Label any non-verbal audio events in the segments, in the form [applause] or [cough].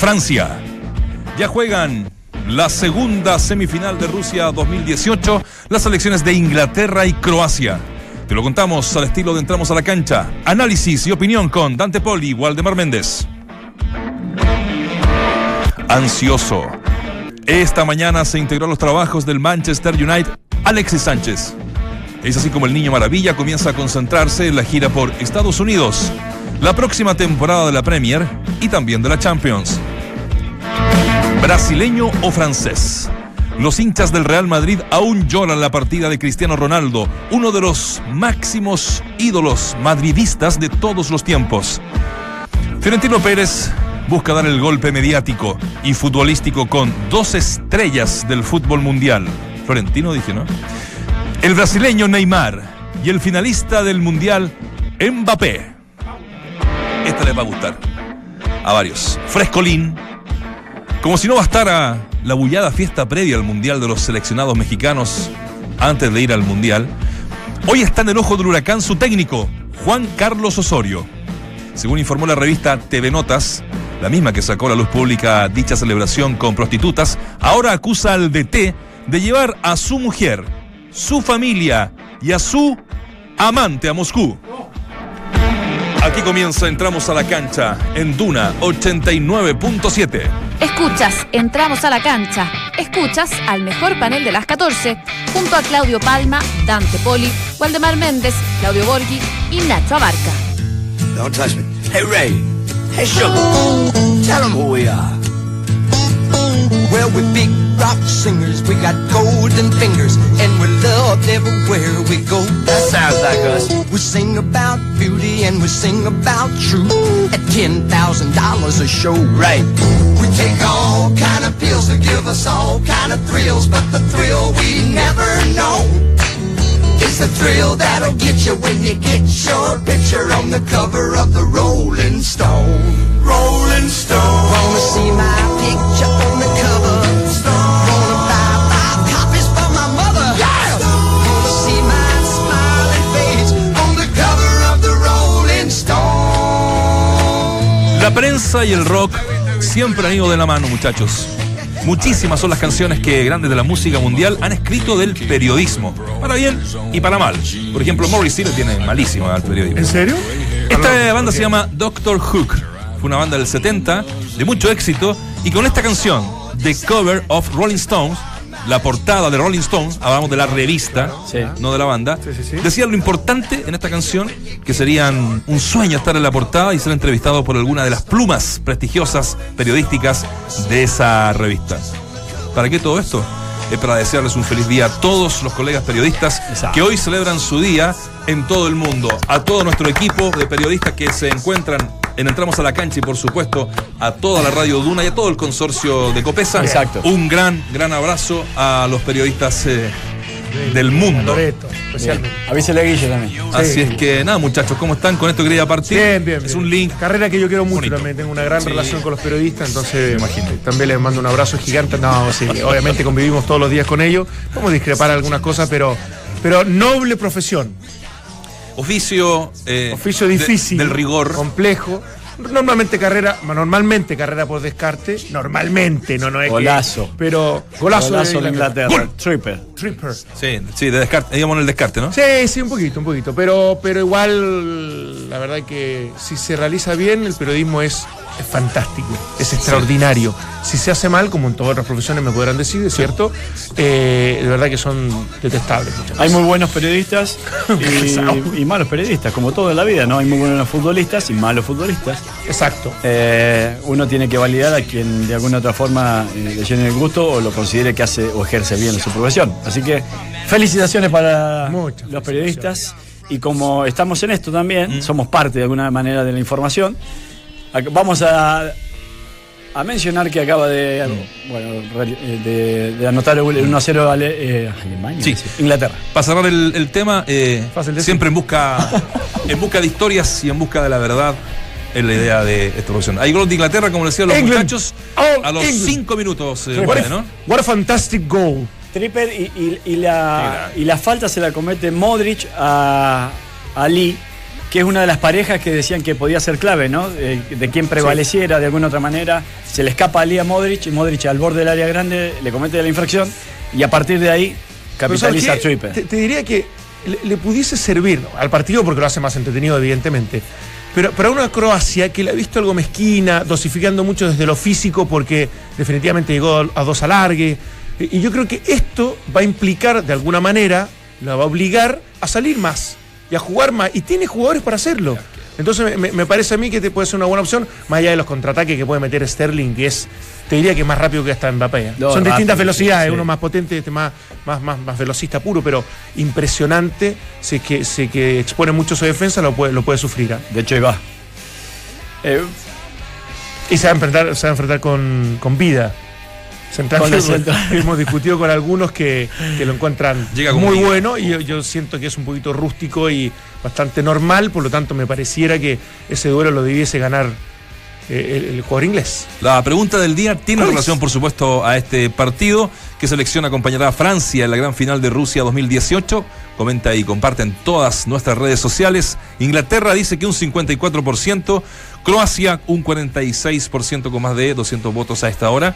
Francia. Ya juegan la segunda semifinal de Rusia 2018, las selecciones de Inglaterra y Croacia. Te lo contamos al estilo de Entramos a la Cancha. Análisis y opinión con Dante Poli y Waldemar Méndez. Ansioso. Esta mañana se integró a los trabajos del Manchester United Alexis Sánchez. Es así como el niño maravilla comienza a concentrarse en la gira por Estados Unidos, la próxima temporada de la Premier y también de la Champions. Brasileño o francés. Los hinchas del Real Madrid aún lloran la partida de Cristiano Ronaldo, uno de los máximos ídolos madridistas de todos los tiempos. Fiorentino Pérez busca dar el golpe mediático y futbolístico con dos estrellas del fútbol mundial. Florentino dije, ¿no? El brasileño Neymar y el finalista del mundial Mbappé. Esta les va a gustar a varios. Frescolín, como si no bastara la bullada fiesta previa al Mundial de los seleccionados mexicanos antes de ir al Mundial, hoy está en el ojo del huracán su técnico, Juan Carlos Osorio. Según informó la revista TV Notas, la misma que sacó a la luz pública dicha celebración con prostitutas, ahora acusa al DT de llevar a su mujer, su familia y a su amante a Moscú. Aquí comienza, entramos a la cancha en Duna 89.7. Escuchas, entramos a la cancha. Escuchas al mejor panel de las 14, junto a Claudio Palma, Dante Poli, Waldemar Méndez, Claudio Borghi y Nacho Abarca. Don't touch me. Hey, Ray. Hey, Sugar. Tell them who we are. Well, we're big rock singers. We got golden fingers. And we're loved everywhere we go. That sounds like us. We sing about beauty and we sing about truth. At $10,000 a show. Right. We take all kind of pills to give us all kind of thrills. But the thrill we never know. It's the thrill that'll get you when you get your picture on the cover of the Rolling Stone. Rolling Stone. Wanna see my picture La prensa y el rock siempre han ido de la mano, muchachos. Muchísimas son las canciones que grandes de la música mundial han escrito del periodismo, para bien y para mal. Por ejemplo, Morrissey le tiene malísimo al periodismo. ¿En serio? Esta banda se llama Doctor Hook. Fue una banda del 70 de mucho éxito y con esta canción, The Cover of Rolling Stones, la portada de Rolling Stones, hablamos de la revista, Sí. no de la banda, Sí, sí, sí. decía lo importante en esta canción, que serían un sueño estar en la portada y ser entrevistado por alguna de las plumas prestigiosas periodísticas de esa revista. ¿Para qué todo esto? Es para desearles un feliz día a todos los colegas periodistas que hoy celebran su día en todo el mundo. A todo nuestro equipo de periodistas que se encuentran en Entramos a la Cancha y por supuesto a toda la Radio Duna y a todo el consorcio de Copesa. Exacto. Un gran, gran abrazo a los periodistas eh, del mundo. Loreto, especialmente. Avísele a Guille también. Así Sí. es que nada, muchachos, ¿cómo están? Con esto quería partir. Bien, bien. Es bien. un link. Carrera que yo quiero mucho bonito. también. Tengo una gran Sí. relación con los periodistas, entonces imagínate. También les mando un abrazo gigante. No, sí, obviamente convivimos todos los días con ellos. Vamos a discrepar algunas cosas, pero, pero noble profesión. Oficio. eh, Oficio de- difícil. del rigor. Complejo. Normalmente carrera, normalmente carrera por descarte. Normalmente, no, no es que- Golazo. pero golazo, Golazo de Inglaterra. Gol. Tripper. Tripper. Sí, sí, de descarte. Digamos en el descarte, ¿no? Sí, sí, un poquito, un poquito. Pero, pero igual, la verdad que si se realiza bien, el periodismo es, es fantástico, es extraordinario. Si se hace mal, como en todas otras profesiones me podrán decir, es cierto, eh, de verdad que son detestables. muchas Hay muy buenos periodistas [laughs] y, y malos periodistas, como todo en la vida, ¿no? Hay muy buenos futbolistas y malos futbolistas. Exacto. Eh, uno tiene que validar a quien de alguna otra forma eh, le llene el gusto o lo considere que hace o ejerce bien su profesión. Así que felicitaciones para Muchas los periodistas y como estamos en esto también, somos parte de alguna manera de la información, ac- vamos a, a mencionar que acaba de, bueno, re- eh, de, de anotar el 1-0 Ale- eh, Alemania, Sí. Inglaterra. Para cerrar el, el tema, eh, Fácil siempre en busca, en busca de historias y en busca de la verdad es la idea de esta profesión. Hay gol de Inglaterra, como decían los England. muchachos, Oh, a los England. cinco minutos, eh, What, a, ¿no? what a fantastic goal. Tripper y, y- la, y la falta se la comete Modric a, a Lee que es una de las parejas que decían que podía ser clave, ¿no? Eh, de quien prevaleciera de alguna otra manera. Se le escapa a Lía Modric y Modric al borde del área grande le comete la infracción y a partir de ahí Pero ¿sabes capitaliza. Te, te diría que le, le pudiese servir al partido porque lo hace más entretenido, evidentemente. Pero para una Croacia que la ha visto algo mezquina, dosificando mucho desde lo físico porque definitivamente llegó a dos alargue. Y yo creo que esto va a implicar de alguna manera, la va a obligar a salir más y a jugar más. Y tiene jugadores para hacerlo. Entonces me- parece a mí que te puede ser una buena opción, más allá de los contraataques que puede meter Sterling, que es, te diría que es más rápido que hasta Mbappé. ¿eh? No, Son distintas velocidades, sí, sí. uno más potente, este más, más, más, más velocista puro, pero impresionante. Si es que, si que expone mucho su defensa, lo puede, lo puede sufrir. ¿eh? De hecho, ahí va. Eh, Y se va a enfrentar, se va a enfrentar con, con vida. Central. [laughs] Hemos discutido con algunos que, que lo encuentran Llega muy vida. bueno y yo, yo siento que es un poquito rústico y bastante normal, por lo tanto me pareciera que ese duelo lo debiese ganar eh, el, el jugador inglés. La pregunta del día tiene relación, por supuesto, a este partido. ¿Qué selección acompañará a Francia en la gran final de Rusia 2018? Comenta y comparte en todas nuestras redes sociales. Inglaterra dice que un 54%, Croacia un 46% con más de 200 votos a esta hora.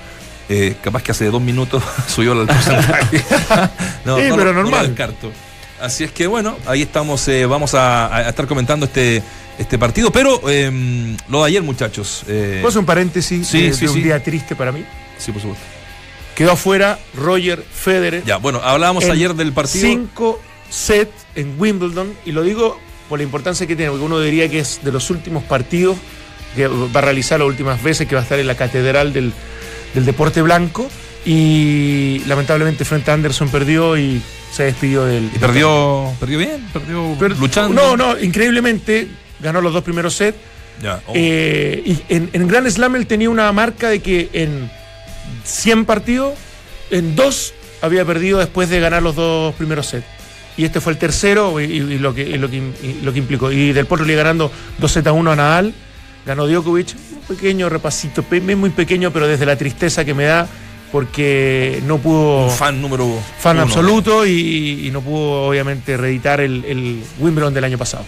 Eh, capaz que hace dos minutos [laughs] subió el porcentaje. [laughs] no, Sí, no pero lo- no lo normal. descarto. Así es que bueno, ahí estamos, eh, vamos a, a estar comentando este, este partido. Pero eh, lo de ayer, muchachos. eh, ¿Puedo hacer un paréntesis sí, de, sí, de un día triste para mí? sí, por supuesto. Quedó afuera Roger Federer. Ya, bueno, hablábamos ayer del partido. Cinco set en Wimbledon, y lo digo por la importancia que tiene, porque uno diría que es de los últimos partidos que va a realizar las últimas veces, que va a estar en la catedral del, del deporte blanco. Y lamentablemente frente a Anderson perdió y se despidió del. Y perdió, perdió bien, perdió Per- luchando. No, no, increíblemente ganó los dos primeros sets. Oh. Eh, y en, en Grand Slam él tenía una marca de que en 100 partidos, en dos había perdido después de ganar los dos primeros sets. Y este fue el tercero y, y lo, que, y lo, que, y lo que implicó. Y del Potro le ganando 2 sets a 1 a Nadal. Ganó Djokovic. Pequeño repasito, muy pequeño, pero desde la tristeza que me da porque no pudo un fan número fan uno. absoluto y, y no pudo obviamente reeditar el, el Wimbledon del año pasado.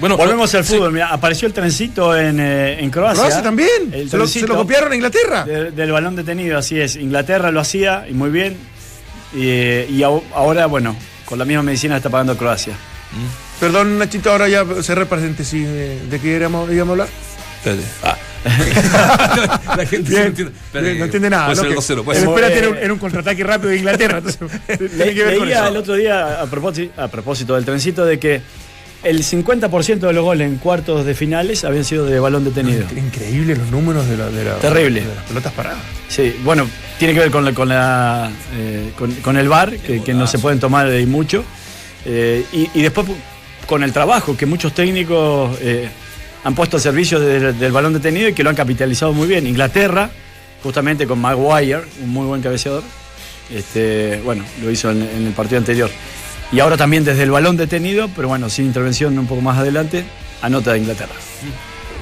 Bueno, volvemos al sí, fútbol. Mira, apareció el trencito en, eh, en Croacia. Croacia también. El Se lo, se lo trencito copiaron a Inglaterra. de- del balón detenido, así es. Inglaterra lo hacía y muy bien. Y, ahora, bueno, con la misma medicina está pagando Croacia. Perdón, Nachito, ahora ya cerré paréntesis eh, de qué íbamos, íbamos a hablar. Espérate. Ah. [laughs] la gente Bien, no entiende. Bien, no entiende nada. Puede ¿no? ser Que- 2-0. puede el ser. Como- espérate era un, era un contraataque rápido de Inglaterra. entonces, [laughs] tiene que ver con Leía eso. el otro día, a propósito, a propósito del trencito, de que el 50% de los goles en cuartos de finales habían sido de balón detenido. Increíble los números de, la, de, la- Terrible. de las pelotas paradas. Sí, bueno, tiene que ver con, la, con, la, eh, con, con el VAR, que, que no se pueden tomar eh, mucho. Eh, y, y después con el trabajo que muchos técnicos eh, han puesto al servicio del, balón detenido y que lo han capitalizado muy bien. Inglaterra, justamente con Maguire, un muy buen cabeceador, este, bueno, lo hizo en, el partido anterior. Y ahora también desde el balón detenido, pero bueno, sin intervención un poco más adelante, anota de Inglaterra.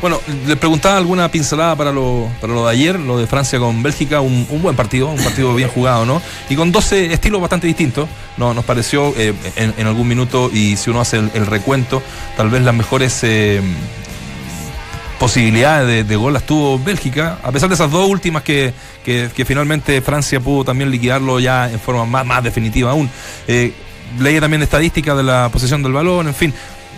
Bueno, le preguntaba alguna pincelada para lo, para lo de ayer, lo de Francia con Bélgica, un, buen partido, un partido bien jugado, ¿no? Y con 12 estilos bastante distintos, ¿no? Nos pareció eh, en, algún minuto, y si uno hace el, el recuento, tal vez las mejores eh, posibilidades de, de gol las tuvo Bélgica, a pesar de esas dos últimas que, que, que finalmente Francia pudo también liquidarlo ya en forma más, más definitiva aún. Eh, leía también estadísticas de la posesión del balón, en fin.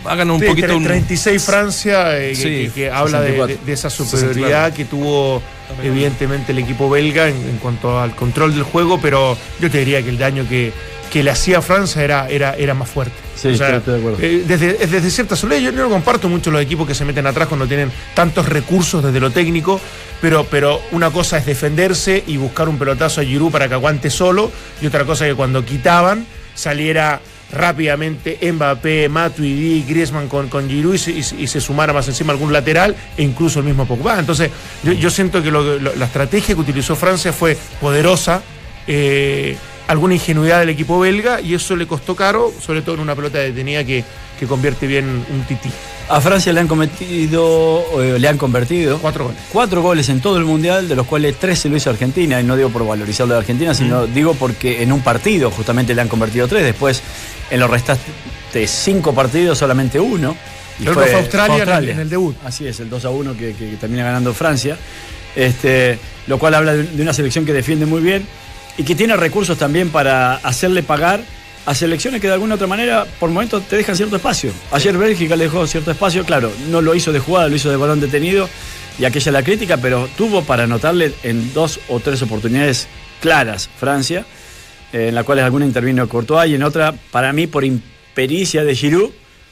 Háganos un Sí, poquito. tre- un- 36 Francia, eh, que- Sí, que, que habla de, 64. de- de esa superioridad que tuvo evidentemente el equipo belga en, en cuanto al control del juego, pero yo te diría que el daño que, que le hacía a Francia era, era, era más fuerte. Sí, estoy- estoy de acuerdo. eh, desde, desde cierta soledad, yo no comparto mucho los equipos que se meten atrás cuando tienen tantos recursos desde lo técnico, pero, pero una cosa es defenderse y buscar un pelotazo a Giroud para que aguante solo, y otra cosa es que cuando quitaban saliera rápidamente Mbappé, Matuidi, Griezmann con, con Giroud y se, y se- y se sumara más encima algún lateral e incluso el mismo Pogba. Entonces yo, yo siento que lo- lo- la estrategia que utilizó Francia fue poderosa, eh, alguna ingenuidad del equipo belga y eso le costó caro, sobre todo en una pelota detenida que, que convierte bien un tití. A Francia le han cometido, eh, le han convertido Cuatro goles. cuatro goles en todo el mundial, de los cuales tres se lo hizo Argentina, y no digo por valorizar lo de Argentina, sino digo porque en un partido justamente le han convertido tres, después en los restantes cinco partidos solamente uno. Y otro fue Australia, en el- debut. Así es, el 2 a 1 que, que termina ganando Francia. Este, lo cual habla de, una selección que defiende muy bien y que tiene recursos también para hacerle pagar a selecciones que de alguna otra manera por momentos te dejan cierto espacio. Ayer Bélgica le dejó cierto espacio, claro, no lo hizo de jugada, lo hizo de balón detenido y aquella la crítica, pero tuvo para anotarle en dos o tres oportunidades claras Francia, en la cual alguna intervino Courtois y en otra, para mí, por impericia de Giroud,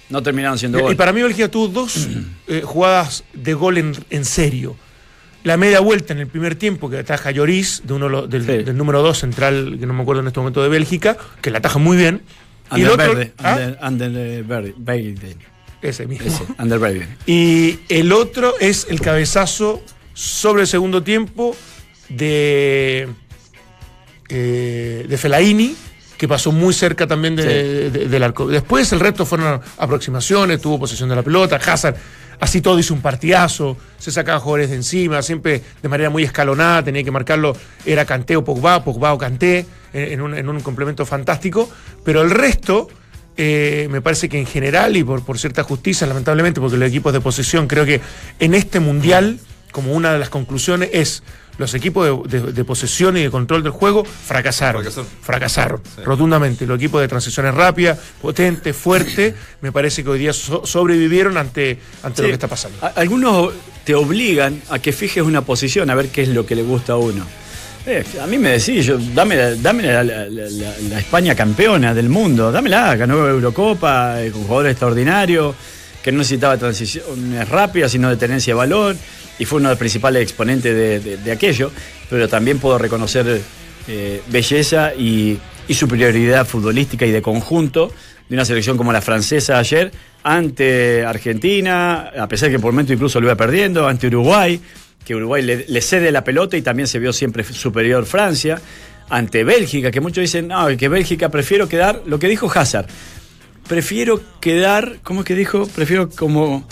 no terminaron siendo Y gol. para mí Bélgica tuvo dos [clears throat] eh, jugadas de gol en, en serio. La media vuelta en el primer tiempo que ataja Lloris, de uno del, Sí. del número 2 central, que no me acuerdo en este momento de Bélgica, que la ataja muy bien. y el otro, ¿Ah? Verde, ese mismo. ese. Y el otro es el cabezazo sobre el segundo tiempo de, eh, de Fellaini, que pasó muy cerca también de- de- del arco. Después el resto fueron aproximaciones, tuvo posesión de la pelota, Hazard así todo hizo un partidazo, se sacaba jugadores de encima, siempre de manera muy escalonada, tenía que marcarlo, era Kanté o Pogba, Pogba o Kanté, en, en un, en un complemento fantástico, pero el resto... eh, me parece que en general y por, por cierta justicia, lamentablemente, porque los equipos de posesión, creo que en este mundial, como una de las conclusiones, es los equipos de, de- de posesión y de control del juego fracasaron. Fracasaron. Fracasaron, Sí. rotundamente. Los equipos de transiciones rápidas, potentes, fuertes, me parece que hoy día so- sobrevivieron ante, ante lo que está pasando. Algunos te obligan a que fijes una posición, a ver qué es lo que le gusta a uno. Eh, a mí me decís, yo, dame, la, dame la, la- la- la- la España campeona del mundo, dámela, ganó Eurocopa, eh, con jugadores extraordinarios, que no necesitaba transiciones rápidas, sino de tenencia de balón, y fue uno de los principales exponentes de, de- de aquello, pero también puedo reconocer eh, belleza y, superioridad futbolística y de conjunto de una selección como la francesa ayer ante Argentina, a pesar que por momento incluso lo iba perdiendo, ante Uruguay, que Uruguay le, le cede la pelota y también se vio siempre superior Francia, ante Bélgica, que muchos dicen, no, que Bélgica prefiero quedar, lo que dijo Hazard, prefiero quedar, ¿cómo es que dijo? Prefiero como...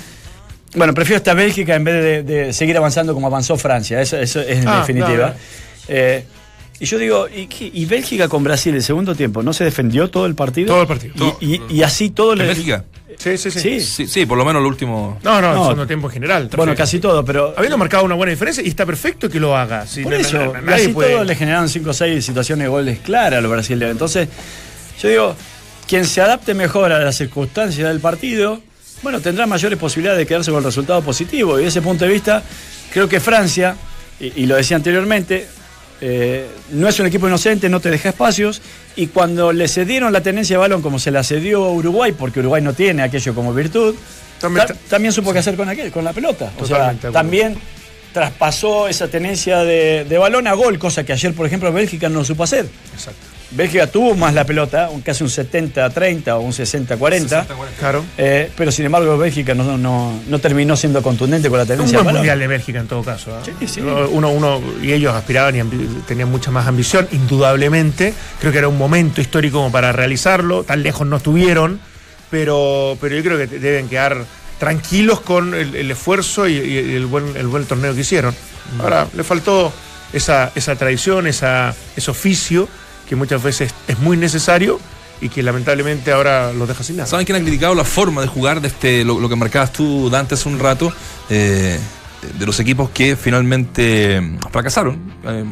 Bueno, prefiero esta Bélgica en vez de, de seguir avanzando como avanzó Francia, eso, eso es en Ah, definitiva. Eh, y yo digo, ¿y, qué- y Bélgica con Brasil el segundo tiempo no se defendió todo el partido? Todo el partido. Y, y- y así todo ¿En le. Bélgica? Sí, sí, sí. Sí. Sí, sí, por lo menos el último. No, no, el No. segundo tiempo en general. Bueno, casi todo, pero. Habiendo marcado una buena diferencia y está perfecto que lo haga. Sí, Por eso, nadie puede- todo le generaron 5 o 6 situaciones de goles claras a los brasileños. Entonces, yo digo, quien se adapte mejor a las circunstancias del partido, bueno, tendrá mayores posibilidades de quedarse con el resultado positivo. Y desde ese punto de vista, creo que Francia, y, y lo decía anteriormente, eh, no es un equipo inocente, no te deja espacios. Y cuando le cedieron la tenencia de balón, como se la cedió a Uruguay, porque Uruguay no tiene aquello como virtud, También ta- ta- también supo qué hacer con, aquel, con la pelota. O sea, también traspasó esa tenencia de, de balón a gol, cosa que ayer, por ejemplo, Bélgica no supo hacer. Exacto. Bélgica tuvo más la pelota, un- casi un 70-30 o un 60-40. Claro. eh, pero sin embargo, Bélgica no, no, no terminó siendo contundente con la Un tenencia buen mundial de Bélgica en todo caso. ¿ah? Sí, sí. Uno, uno, y ellos aspiraban y tenían mucha más ambición, indudablemente. Creo que era un momento histórico como para realizarlo. Tan lejos no estuvieron, pero, pero yo creo que deben quedar tranquilos con el, el esfuerzo y, y el, buen, el buen torneo que hicieron. Ahora, le faltó esa, esa tradición, esa, ese oficio que muchas veces es muy necesario y que lamentablemente ahora los deja sin nada. ¿Saben quién ha criticado la forma de jugar de este, lo, que marcabas tú, Dante, hace un rato? Eh, de los equipos que finalmente fracasaron, eh,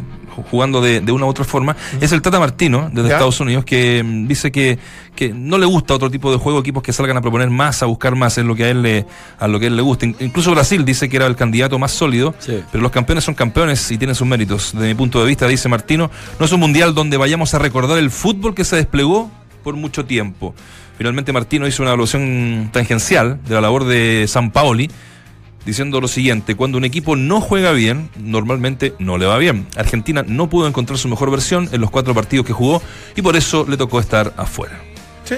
jugando de, de una u otra forma, es el Tata Martino, desde ¿Ya? Estados Unidos, que mm, dice que, que no le gusta otro tipo de juego, equipos que salgan a proponer más, a buscar más, es lo que a él le, a lo que a él le gusta. In- Incluso Brasil dice que era el candidato más sólido, Sí. pero los campeones son campeones y tienen sus méritos. Desde mi punto de vista, dice Martino, no es un mundial donde vayamos a recordar el fútbol que se desplegó por mucho tiempo. Finalmente Martino hizo una evaluación tangencial de la labor de San Paoli, diciendo lo siguiente, cuando un equipo no juega bien, normalmente no le va bien. Argentina no pudo encontrar su mejor versión en los cuatro partidos que jugó y por eso le tocó estar afuera. Sí.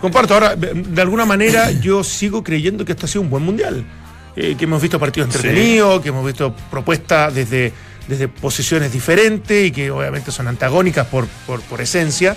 Comparto, ahora, de alguna manera [laughs] yo sigo creyendo que esto ha sido un buen mundial. Eh, que hemos visto partidos entretenidos, que hemos visto propuestas desde, desde posiciones diferentes y que obviamente son antagónicas por, por, por esencia,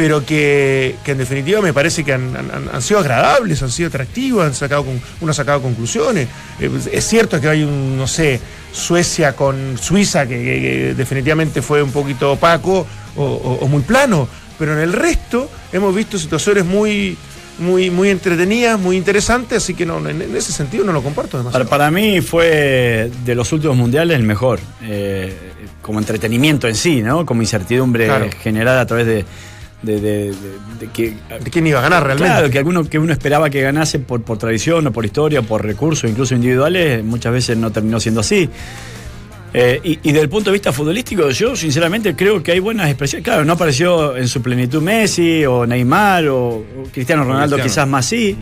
pero que, que en definitiva me parece que han, han- han sido agradables, han sido atractivos, han sacado con- uno ha sacado conclusiones. Eh, es cierto que hay un, no sé, Suecia con Suiza, que, que- que definitivamente fue un poquito opaco o, o- o muy plano, pero en el resto hemos visto situaciones muy, muy, muy entretenidas, muy interesantes, así que no, en, ese sentido no lo comparto Para, demasiado. para mí fue de los últimos mundiales el mejor, eh, como entretenimiento en sí, ¿no? Como incertidumbre Claro. generada a través de, de- de- de- de que ¿De quién iba a ganar realmente? Claro, que alguno que uno esperaba que ganase por, por tradición o por historia o por recursos, incluso individuales, muchas veces no terminó siendo así. Eh, y, y desde el punto de vista futbolístico, yo sinceramente creo que hay buenas expresiones. Claro, no apareció en su plenitud Messi o Neymar o, o Cristiano Ronaldo, Cristiano. quizás más sí.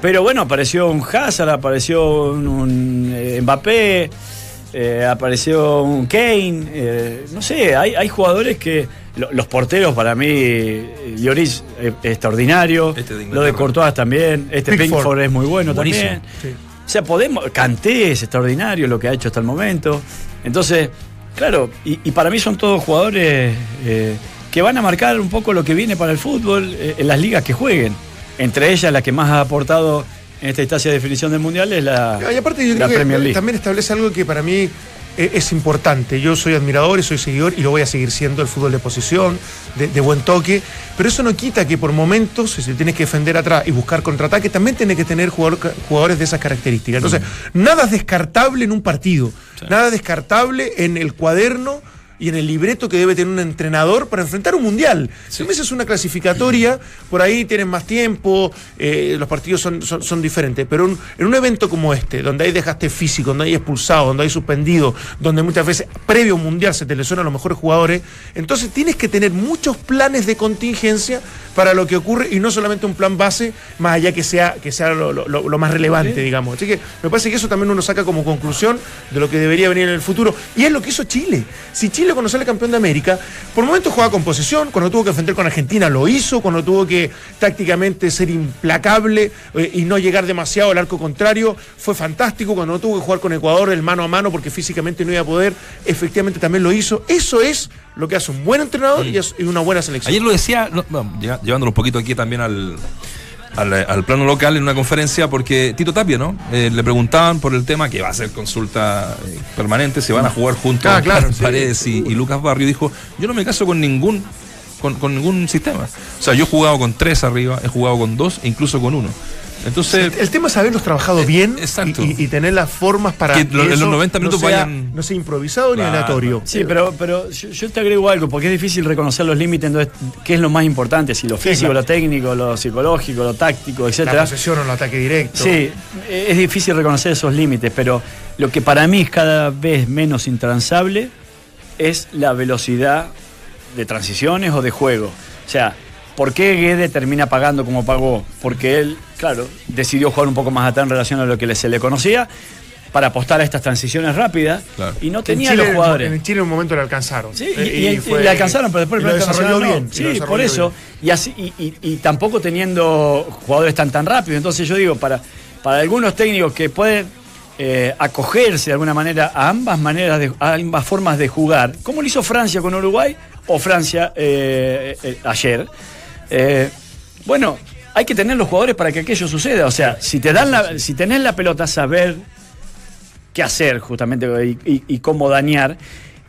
Pero bueno, apareció un Hazard, apareció un, un, eh, Mbappé, eh, apareció un Kane. no sé, hay, hay jugadores que. Lo- los porteros para mí, eh, Lloris es extraordinario. Este de lo de. Courtois también. Este Pickford. Pickford es muy bueno Buenísimo. también. Sí. O sea, podemos. Canté es extraordinario lo que ha hecho hasta el momento. Entonces, claro, y, y para mí son todos jugadores eh, que van a marcar un poco lo que viene para el fútbol eh, en las ligas que jueguen. Entre ellas, la que más ha aportado en esta instancia de definición del mundial es la, Y aparte yo la creo Premier que League. también establece algo que para mí eh, es importante. Yo soy admirador y soy seguidor y lo voy a seguir siendo. El fútbol de posición, de, de buen toque, pero eso no quita que por momentos, si tienes que defender atrás y buscar contraataque, también tienes que tener jugador- jugadores de esas características. Entonces, nada es descartable en un partido, nada descartable en el cuaderno y en el libreto que debe tener un entrenador para enfrentar un mundial. Si me haces una clasificatoria, por ahí tienen más tiempo, eh, los partidos son, son, son diferentes, pero un- en un evento como este, donde hay desgaste físico, donde hay expulsado, donde hay suspendido, donde muchas veces previo a un mundial se te lesionan los mejores jugadores, entonces tienes que tener muchos planes de contingencia para lo que ocurre y no solamente un plan base, más allá que sea, que sea lo, lo- lo- lo más relevante, digamos. Así que me parece que eso también uno saca como conclusión de lo que debería venir en el futuro. Y es lo que hizo Chile. Si Chile cuando sale campeón de América, por momentos jugaba con posesión, cuando tuvo que enfrentar con Argentina lo hizo, cuando tuvo que tácticamente ser implacable eh, y no llegar demasiado al arco contrario, fue fantástico, cuando no tuvo que jugar con Ecuador el mano a mano porque físicamente no iba a poder, efectivamente también lo hizo. Eso es lo que hace un buen entrenador y, es- una buena selección. Ayer lo decía, no, llevándolo un poquito aquí también al, al, al plano local en una conferencia, porque Tito Tapia, ¿no? Eh, le preguntaban por el tema que va a ser consulta eh, permanente, se van a jugar juntos Ah, claro, sí, Paredes y, y Lucas Barrio. Dijo: Yo no me caso con ningún. Con, con ningún sistema. O sea, yo he jugado con tres arriba, he jugado con dos e incluso con uno. Entonces, El tema es haberlos trabajado bien Eh, exacto. y, tener las formas para Que lo- en los eso 90 minutos no sea, vayan- no sea improvisado ni aleatorio. Sí, pero, pero yo, yo te agrego algo, porque es difícil reconocer los límites, entonces, ¿qué es lo más importante? Si lo físico, claro. lo técnico, lo psicológico, lo táctico, La etcétera. posesión o el ataque directo. Sí, es difícil reconocer esos límites, pero lo que para mí es cada vez menos intransable es la velocidad de transiciones o de juego. O sea, ¿por qué Guede termina pagando como pagó? Porque él, claro, decidió jugar un poco más atrás en relación a lo que se le conocía para apostar a estas transiciones rápidas Claro. y no En tenía Chile, los jugadores. En Chile en un momento le alcanzaron. Sí, y, Eh, y- y fue- le alcanzaron, pero después y el desarrolló no. bien. y lo Sí, por eso. bien. Y, así, y, y- y tampoco teniendo jugadores tan tan rápidos. Entonces yo digo, para, para algunos técnicos que pueden eh, acogerse de alguna manera a ambas maneras, de, a ambas formas de jugar, como lo hizo Francia con Uruguay o Francia eh, eh, ayer, eh, bueno, hay que tener los jugadores para que aquello suceda. O sea, si te dan la, si tenés la pelota, saber qué hacer justamente y, y- y cómo dañar.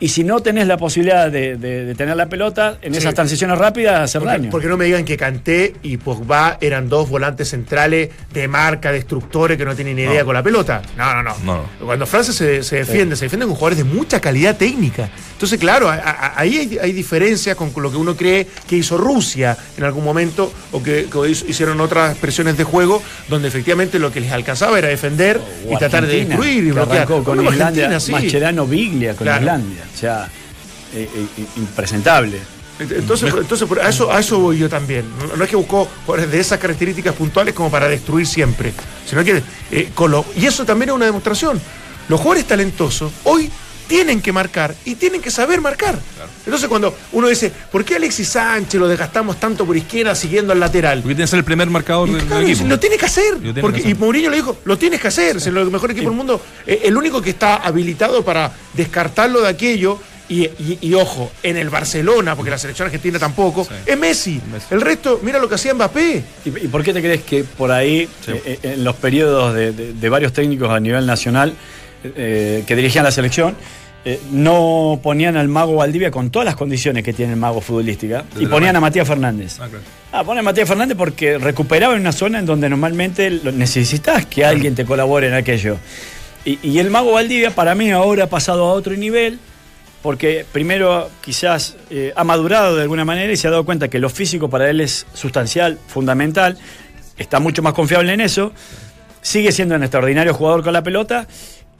Y si no tenés la posibilidad de, de- de tener la pelota, en Sí. esas transiciones rápidas, hacer Porque, daño. porque no me digan que Kanté y Pogba eran dos volantes centrales de marca, destructores que no tienen ni idea No. con la pelota. No, no, no. No. Cuando Francia se, se defiende, se defiende con jugadores de mucha calidad técnica. Entonces, claro, a- a- ahí hay, hay diferencias con lo que uno cree que hizo Rusia en algún momento o que, hicieron otras presiones de juego donde efectivamente lo que les alcanzaba era defender O y tratar de destruir y que bloquear. con Islandia, sí. Mascherano Biglia con Claro. Islandia. O sea, eh, eh, impresentable. Entonces, entonces a, eso, a eso voy yo también. No, no es que buscó jugadores de esas características puntuales como para destruir siempre, sino que eh, con lo- y eso también es una demostración. Los jugadores talentosos hoy tienen que marcar y tienen que saber marcar. Entonces cuando uno dice, ¿por qué Alexis Sánchez lo desgastamos tanto por izquierda siguiendo al lateral? porque tiene que ser el primer marcador Y del, claro, del equipo. lo tiene que hacer. Lo tiene porque, que hacer. Y Mourinho le dijo, lo tienes que hacer. Es el mejor equipo del mundo. Eh, el único que está habilitado para descartarlo de aquello. Y, y- y ojo, en el Barcelona, porque la selección argentina tampoco, es Messi. Messi. El resto, mira lo que hacía Mbappé. ¿Y, y por qué te crees que por ahí, Sí. eh, eh, en los periodos de, de- de varios técnicos a nivel nacional eh, que dirigían la selección, eh, no ponían al mago Valdivia con todas las condiciones que tiene el mago futbolística Desde y ponían a Matías Fernández. Ah, claro. Ah, ponen a Matías Fernández porque recuperaba en una zona en donde normalmente necesitas que alguien te colabore en aquello. Y, y el mago Valdivia para mí ahora ha pasado a otro nivel porque primero quizás eh, ha madurado de alguna manera y se ha dado cuenta que lo físico para él es sustancial, fundamental, está mucho más confiable en eso, sigue siendo un extraordinario jugador con la pelota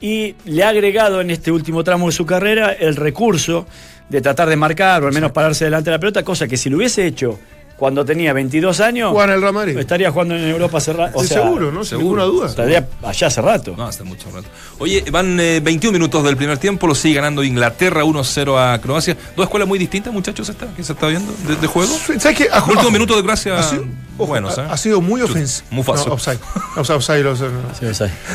y le ha agregado en este último tramo de su carrera el recurso de tratar de marcar o al menos pararse delante de la pelota, cosa que si lo hubiese hecho cuando tenía 22 años, Juan el estaría jugando en Europa hace rato. Sí, seguro, ¿no? Sin seguro. ninguna duda. Estaría allá hace rato. No, hace mucho rato. Oye, van eh, 21 minutos del primer tiempo, lo sigue ganando Inglaterra 1-0 a Croacia. Dos escuelas muy distintas, muchachos, esta, que se está viendo de, de juego. ¿Sabes qué? Los últimos minutos de Croacia, sido, ojo, buenos, ha, ¿eh? ha sido muy ofensivo. [laughs] No. Sí,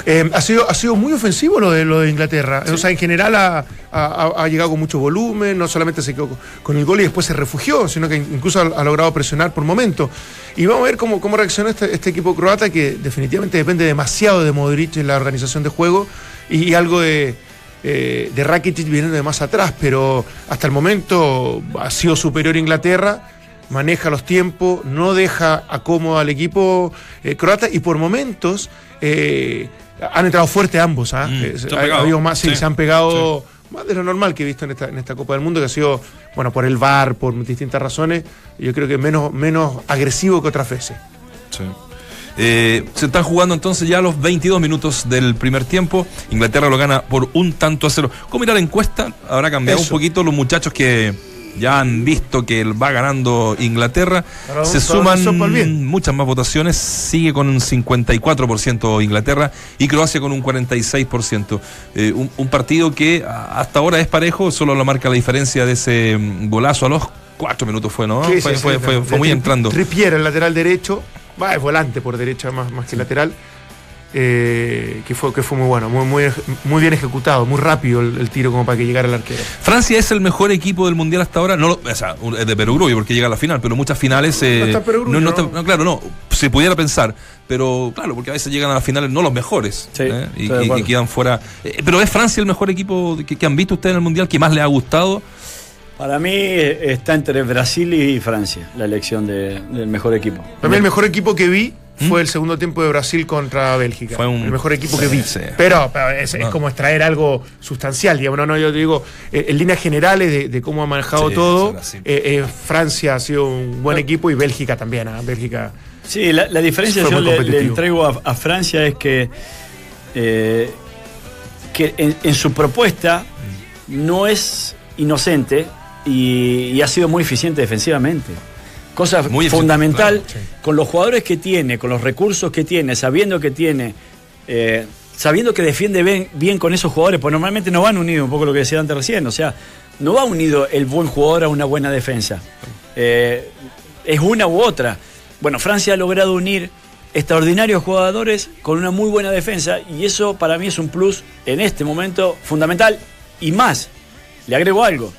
Eh, ha, sido, ha sido muy ofensivo lo de, lo de Inglaterra. O sea, en general ha, ha- ha llegado con mucho volumen, no solamente se quedó con el gol y después se refugió, sino que incluso ha, ha logrado presionar por momentos. Y vamos a ver cómo, cómo reacciona este, este equipo croata que definitivamente depende demasiado de Modric en la organización de juego y, y algo de, eh, de Rakitic viene de más atrás, pero hasta el momento ha sido superior a Inglaterra maneja los tiempos, no deja acómodo al equipo eh, croata y por momentos eh, han entrado fuerte ambos. ¿ah? Mm, Eh, se han ha- habido más, sí, Sí, se han pegado más de lo normal que he visto en esta, en esta Copa del Mundo, que ha sido, bueno, por el VAR, por distintas razones, yo creo que menos, menos agresivo que otras veces. Sí. Eh, se están jugando entonces ya los 22 minutos del primer tiempo. Inglaterra lo gana por un tanto a cero. ¿Cómo irá la encuesta? Habrá cambiado Eso. un poquito los muchachos que ya han visto que va ganando Inglaterra. Se suman muchas más votaciones. Sigue con un 54% Inglaterra y Croacia con un 46%. Eh, un, un partido que hasta ahora es parejo, solo lo marca la diferencia de ese golazo a los cuatro minutos fue, ¿no? Sí, fue, sí, fue- sí, fue- de- fue de muy entrando. Trippier, el lateral derecho, va, es volante por derecha más, más que lateral. Eh, que, fue, que fue muy bueno, muy, muy, muy bien ejecutado, muy rápido el, el tiro como para que llegara el arquero. Francia es el mejor equipo del mundial hasta ahora. No, lo- o sea, es de Perogrullo porque llega a la final, pero muchas finales. eh, No está Perogrullo, no, no está- ¿no? claro, no. Se pudiera pensar, pero claro, porque a veces llegan a las finales no los mejores Sí, ¿eh? y, quedan fuera. Eh, pero es Francia el mejor equipo que, que han visto ustedes en el mundial que más les ha gustado. Para mí eh, está entre Brasil y Francia la elección de- del mejor equipo. Para mí el mejor equipo que vi fue el segundo tiempo de Brasil contra Bélgica. ¿Mm? Fue un- el mejor equipo sí, que vi. sí. Pero, pero es, como extraer algo sustancial, digamos. No, no, yo te digo, eh, en líneas generales de, de cómo ha manejado Sí, todo, eh, eh, Francia ha sido un buen equipo y Bélgica también. ¿ah? Bélgica. Sí, la, la diferencia yo le, entrego a, a Francia es que, eh, que en, en su propuesta no es inocente y, y ha sido muy eficiente defensivamente. Cosa Muy fundamental claro, con los jugadores que tiene, con los recursos que tiene, sabiendo que tiene, eh, sabiendo que defiende bien, bien con esos jugadores, pues normalmente no van unidos, un poco lo que decía antes recién, o sea, no va unido el buen jugador a una buena defensa. Eh, es una u otra. Bueno, Francia ha logrado unir extraordinarios jugadores con una muy buena defensa y eso para mí es un plus en este momento fundamental y más. Le agrego algo.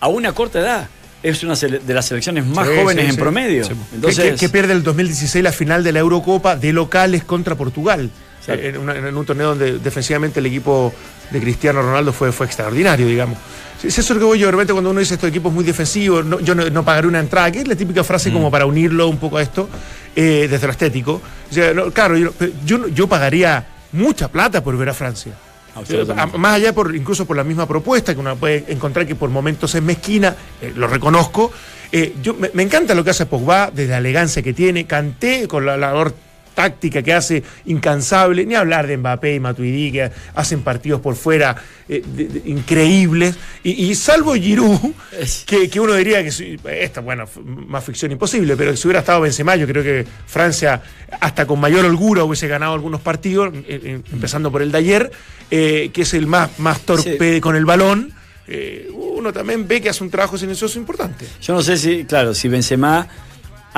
A una corta edad es una de las selecciones más Sí, jóvenes sí, en sí. promedio. Entonces, que, pierde el 2016 la final de la Eurocopa de locales contra Portugal. Eh, En, una- en un torneo donde defensivamente el equipo de Cristiano Ronaldo fue, fue extraordinario, digamos. Es eso lo que voy yo, de repente cuando uno dice estos equipos muy defensivos, no- yo no, no pagaré una entrada, que es la típica frase como para unirlo un poco a esto, eh, desde lo estético. O sea, no, claro, yo, yo, yo pagaría mucha plata por ver a Francia. Absolutamente. A- Más allá, por, incluso por la misma propuesta, que uno puede encontrar que por momentos es mezquina, eh, lo reconozco. Eh, yo, me, me encanta lo que hace Pogba, desde la elegancia que tiene, canté con la labor táctica que hace incansable, ni hablar de Mbappé y Matuidi, que hacen partidos por fuera eh, de- de- increíbles. Y, y salvo Giroud, que, que uno diría que si- esta, bueno, más ficción imposible, pero si hubiera estado Benzema, yo creo que Francia, hasta con mayor holgura, hubiese ganado algunos partidos, eh, eh, empezando por el de ayer, eh, que es el más, más torpe con el balón. Uno también ve que hace un trabajo silencioso importante. Yo no sé si, claro, si Benzema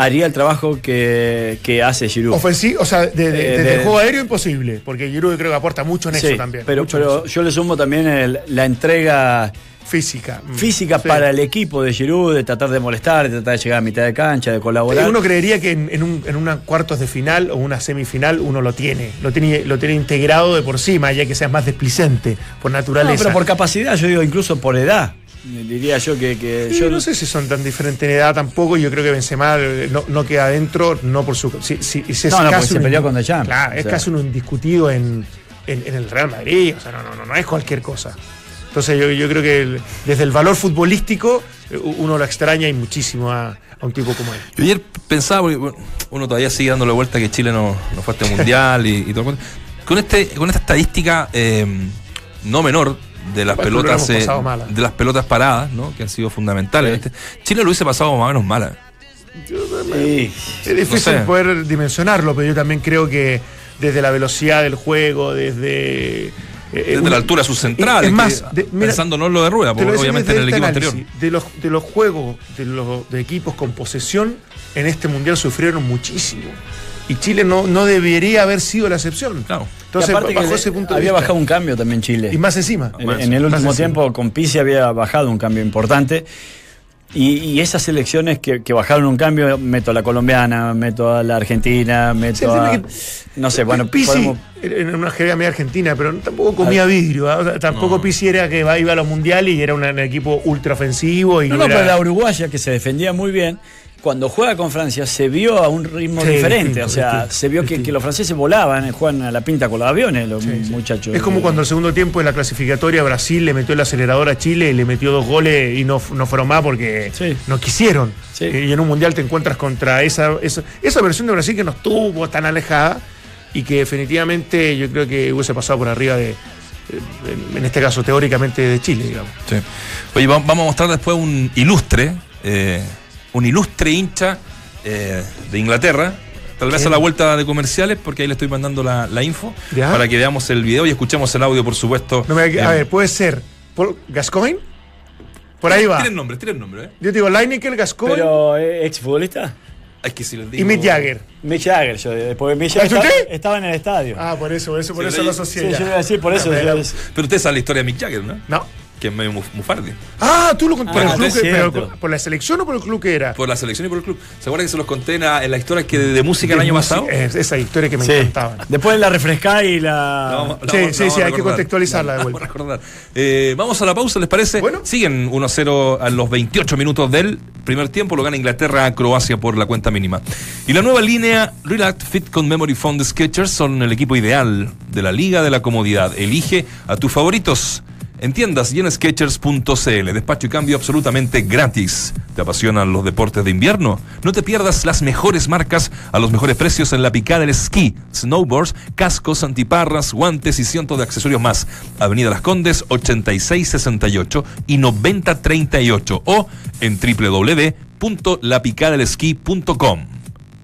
haría el trabajo que, que hace Giroud. Ofensivo, o sea, de, de- Eh, desde de- el juego aéreo imposible, porque Giroud creo que aporta mucho en Sí, eso también. Pero, eso. yo le sumo también el- la entrega física. Mm. física Sí. para el equipo de Giroud, de tratar de molestar, de tratar de llegar a mitad de cancha, de Sí, colaborar. Uno creería que en, en un, en una cuartos de final o una semifinal uno lo tiene, lo tiene, lo tiene integrado de por sí, más allá que sea más desplicente por no, naturaleza. pero por capacidad, yo digo incluso por edad. Diría yo que, que Sí, yo no sé si son tan diferentes en edad tampoco. Yo creo que Benzema eh, no, no queda adentro, no por su. Si, si- si es No, no, porque casi se un- peleó con The Champ, Claro, o es sea. casi un indiscutido en, en- en el Real Madrid. O sea, no, no, no, no es cualquier cosa. Entonces yo, yo creo que el- desde el valor futbolístico eh, uno lo extraña y muchísimo a, a un tipo como él. Yo ayer pensaba, porque bueno, uno todavía sigue dándole vuelta que Chile no, no fue a este mundial y, y todo. el. Con, este, con esta estadística eh, no menor de las pelotas eh, de las pelotas paradas, ¿no? que han sido fundamentales. Este- Chile lo hubiese pasado más o menos mala. Sí. Es difícil sé. poder dimensionarlo, pero yo también creo que desde la velocidad del juego, desde. eh, Desde una- la altura de sus centrales, Es más, que- de- mira, pensando no en lo de rueda, porque obviamente en desde el este equipo análisis, anterior. De los, de los juegos de los de equipos con posesión, en este mundial sufrieron muchísimo. Y Chile no, no debería haber sido la excepción. Claro. Entonces, bajo que ese punto de había vista. bajado un cambio también Chile. Y más encima. En, Más- en el último encima. tiempo con Pizzi había bajado un cambio importante. Y, y esas selecciones que, que bajaron un cambio, meto a la colombiana, meto a la argentina, meto Sí, a. No sé, bueno, Pizzi podemos- era una jerga media argentina, pero tampoco comía vidrio. ¿ah? O sea, tampoco No. Pizzi era que iba a los mundiales y era un, un equipo ultra ofensivo. Y No, no, no, era- pero la uruguaya que se defendía muy bien, cuando juega con Francia se vio a un ritmo Sí, diferente. distinto, o sea, distinto, se vio que, distinto. que los franceses volaban, eh, juegan a la pinta con los aviones, los Sí, muchachos. Es como cuando el segundo tiempo en la clasificatoria Brasil le metió el acelerador a Chile y le metió dos goles y no, no fueron más porque Sí. no quisieron. Sí. Y en un mundial te encuentras contra esa, esa, esa versión de Brasil que no estuvo tan alejada y que definitivamente yo creo que hubiese pasado por arriba de, eh, en- este caso teóricamente de Chile, digamos. Sí. Oye, va- vamos a mostrar después un ilustre, eh, un ilustre hincha eh, de Inglaterra. Tal vez a la vuelta de comerciales, porque ahí le estoy mandando la, la info, ¿Ya? para que veamos el video y escuchemos el audio, por supuesto. No me- a Eh, ver, puede ser Paul Gascoigne. Por ahí va. Tienen nombre, tienen nombre, ¿eh? Yo digo Lineker, Gascoigne Pero, ¿eh, ¿exfutbolista? Es que si les digo... y Mick Jagger. Mick Jagger, yo, porque Mick ¿Ah, Jagger usted? estaba, estaba en el estadio. Ah, por eso, por eso, por Sí, eso sí, lo sí, asocié. yo ya. iba a decir, por eso. Yo- Pero usted sabe la historia de Mick Jagger, ¿no? No. Que es medio muf- mufardi. Ah, tú lo por, Ah, el club que- pero cierto. por la selección o por el club que era. Por la selección y por el club. ¿Se acuerdan que se los conté en la, en la historia que de, de música el año música, pasado? es- esa historia que me Sí. encantaba. Después la refrescá y la. La vamos- la Sí, vamos- sí, la sí, hay que contextualizarla de vuelta. vamos a. Eh, vamos a la pausa, ¿les parece? Bueno. Siguen 1-0 a los 28 minutos del primer tiempo. Lo gana Inglaterra a Croacia por la cuenta mínima. Y la nueva línea Relax Fit con Memory Foam de Sketchers son el equipo ideal de la Liga de la Comodidad. Elige a tus favoritos. En tiendas y en Sketchers.cl. Despacho y cambio absolutamente gratis. ¿Te apasionan los deportes de invierno? No te pierdas las mejores marcas a los mejores precios en la picada del esquí, snowboards, cascos, antiparras, guantes y cientos de accesorios más. Avenida Las Condes 8668 y 9038 o en www.lapicadelesquí.com.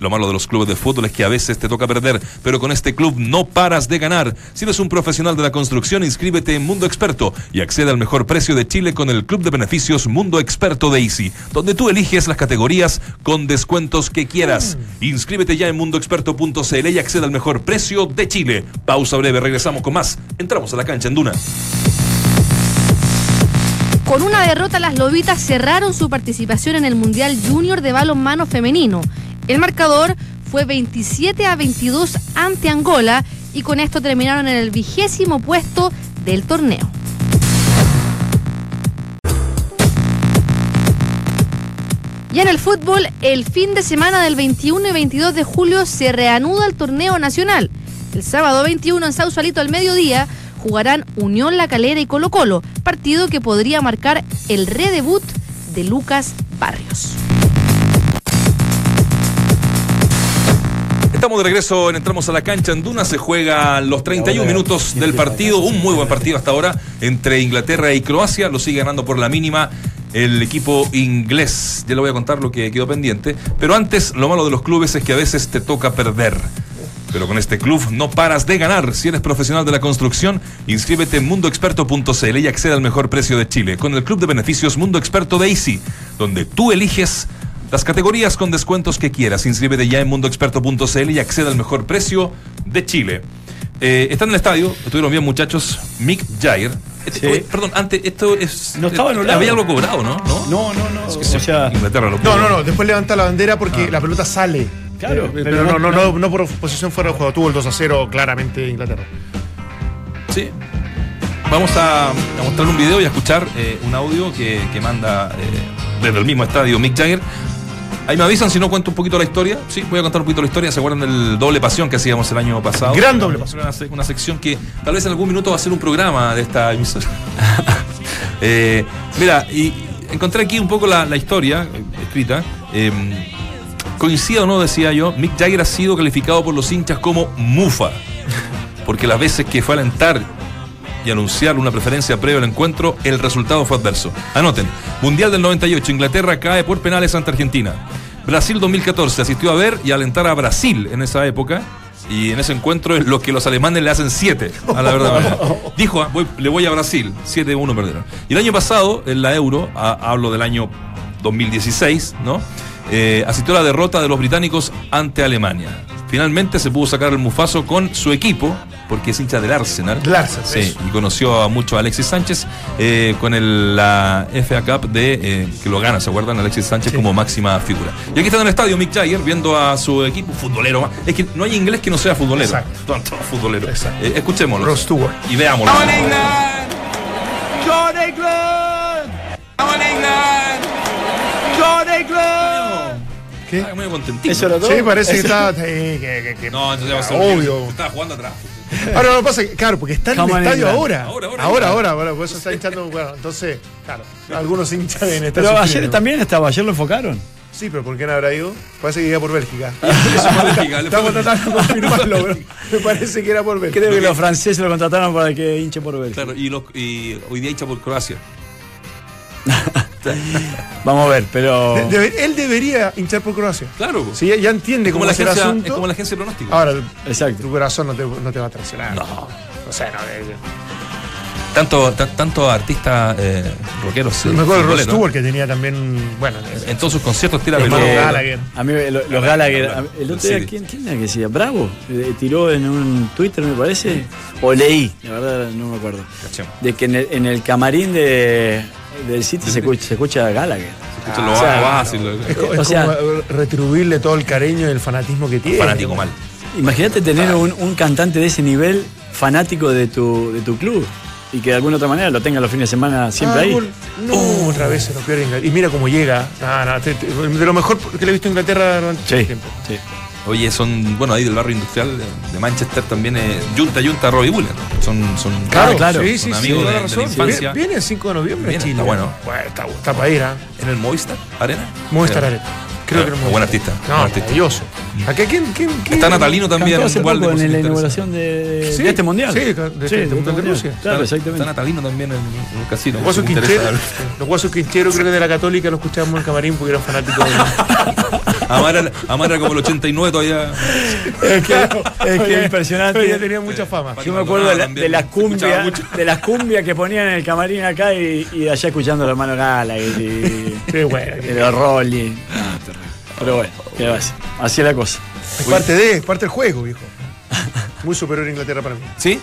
Lo malo de los clubes de fútbol es que a veces te toca perder, pero con este club no paras de ganar. Si eres un profesional de la construcción, inscríbete en Mundo Experto y accede al mejor precio de Chile con el club de beneficios Mundo Experto de Easy, donde tú eliges las categorías con descuentos que quieras. Inscríbete ya en mundoexperto.cl y accede al mejor precio de Chile. Pausa breve, regresamos con más. Entramos a la cancha en Duna. Con una derrota, las Lobitas cerraron su participación en el Mundial Junior de Balonmano Femenino. El marcador fue 27 a 22 ante Angola y con esto terminaron en el vigésimo puesto del torneo. Y en el fútbol, el fin de semana del 21 y 22 de julio se reanuda el torneo nacional. El sábado 21 en Sausalito al mediodía jugarán Unión La Calera y Colo Colo, partido que podría marcar el redebut de Lucas Barrios. Estamos de regreso en Entramos a la cancha en Duna. Se juega los 31 minutos del partido. Un muy buen partido hasta ahora entre Inglaterra y Croacia. Lo sigue ganando por la mínima el equipo inglés. Ya le voy a contar lo que quedó pendiente. Pero antes, lo malo de los clubes es que a veces te toca perder. Pero con este club no paras de ganar. Si eres profesional de la construcción, inscríbete en mundoexperto.cl y accede al mejor precio de Chile con el club de beneficios Mundo Experto de Easy, donde tú eliges Las categorías con descuentos que quieras. Inscríbete ya en mundoexperto.cl y acceda al mejor precio de Chile. Eh, está en el estadio, estuvieron bien muchachos, Mick Jagger. Este- Sí. oye, perdón, antes, esto es... No estaba anulado. Había algo cobrado, ¿no? ¿No? No, no, no. Es que o se- sea, Inglaterra lo No, no, no. Después levanta la bandera porque Ah. la pelota sale. Claro, Eh, pero pero, no, no- no, no, no por posición fuera de juego. Tuvo el 2 a 0 claramente Inglaterra. Sí. Vamos a, a mostrar un video y a escuchar eh, un audio que, que manda eh, desde el mismo estadio Mick Jagger. Ahí me avisan si no cuento un poquito la historia. Sí, voy a contar un poquito la historia. ¿Se acuerdan del doble pasión que hacíamos el año pasado? Gran doble pasión. Una, se- una sección que tal vez en algún minuto va a ser un programa de esta emisora. [laughs] Eh, mira, y encontré aquí un poco la, la historia eh, escrita. Eh, coincide o no, decía yo, Mick Jagger ha sido calificado por los hinchas como mufa. Porque las veces que fue a alentar y anunciar una preferencia previo al encuentro, el resultado fue adverso. Anoten, Mundial del 98, Inglaterra cae por penales ante Argentina. Brasil 2014 asistió a ver y a alentar a Brasil en esa época. Y en ese encuentro es lo que los alemanes le hacen 7, a la verdad. [laughs] Dijo, ah, voy- le voy a Brasil, 7-1 perdieron. Y el año pasado, en la Euro, a- hablo del año 2016, ¿no? Eh, asistió a la derrota de los británicos ante Alemania. Finalmente se pudo sacar el mufazo con su equipo, porque es hincha del Arsenal. Del Arsenal, Sí, eso. y conoció a mucho a Alexis Sánchez eh, con el, la FA Cup de eh, que lo gana, ¿se acuerdan? Alexis Sánchez como máxima figura. Y aquí está en el estadio Mick Jagger viendo a su equipo futbolero. más. Es que no hay inglés que no sea futbolero. Exacto. [laughs] Todo, todo futbolero. Exacto. Eh, escuchémoslo. Ross Stewart. Y veámoslo. John England! John England! John England! ¿Qué? Ah, medio contentito. eso era todo. Sí, parece que está. sí, que- que- que- No, entonces va a ser Obvio. Estaba jugando atrás. Ahora no pasa, que- claro, porque está en el estadio ahora. Ahora, ahora, ahora, ahora. ahora, bueno, por eso está hinchando. Bueno, entonces, claro, algunos hinchas en esta Pero ayer también estaba, ayer lo enfocaron. Sí, pero ¿por qué no habrá ido? Parece que iba por Bélgica. [laughs] Estamos tratando de confirmarlo, pero me parece que era por Bélgica. Creo que los franceses lo contrataron para que hinche por Bélgica. Claro, y, los- y hoy día hincha por Croacia. [laughs] [laughs] Vamos a ver, pero. Debe- él debería hinchar por Croacia. Claro. Sí, ya, entiende es como, cómo la es el agencia, es asunto. como la agencia de pronóstico. Ahora, Exacto. tu corazón no te, no te va a traicionar. No. O sea, no. eh, Tanto, ta- tanto artistas eh, rockeros. eh, me acuerdo de Ross futboleros, Stewart que tenía también. Bueno, En todos sus conciertos tira pelota. Eh, Gallagher. A mí lo- los Gallagher. El otro día. ¿quién, quién era que decía? Bravo. eh, tiró en un Twitter, me parece. O leí, la verdad no me acuerdo. Cachemos. De que en el, en el camarín de, del City se escucha, se escucha Gallagher. Escucha lo o sea, es, co- es O sea- como retribuirle todo el cariño y el fanatismo que tiene. fanático mal. Imagínate tener un, un cantante de ese nivel fanático de tu, de tu club y que de alguna otra manera lo tenga los fines de semana siempre Ah, ahí. No, otra vez se lo pierde Inglaterra. Y mira cómo llega. No, no, te- te- de lo mejor que le he visto a Inglaterra durante Sí, mucho tiempo. sí. Oye, son, bueno, ahí del barrio industrial de- de Manchester también, eh, Junta Junta Robbie Williams. Son, son, Claro, claro. Sí, sí, son sí, amigos de, de la infancia. Viene, el 5 de noviembre Viene, a Chile. está bueno. está, está para ir, ¿ah? en el Movistar Arena. Movistar Eh, Arena. Creo eh, que era buen Movistar. artista, No, buen artista. maravilloso. ¿Acá quién, quién, quién? Está Natalino también. Hace igual de poco en la inauguración de, Sí, de este mundial. sí, de- de- de- Sí, de- este de mundial. Rusia. Claro, Está exactamente. Natalino también en, en un casino. Los guasos los Quintero creo que de la Católica lo escuchábamos en el camarín porque eran fanáticos de [laughs] Amar era, Amar era como el 89 todavía. Es que, es que es impresionante. Ya tenía mucha fama. Yo me acuerdo de, la- También de las cumbias, de las cumbias que ponían en el camarín acá y, y de allá escuchando a los hermanos Gallagher y, Sí, bueno, y los Rolling. Pero bueno, ¿qué va a ser? Así es la cosa. es parte de, es parte del juego, viejo. Muy superior a Inglaterra para mí. ¿Sí?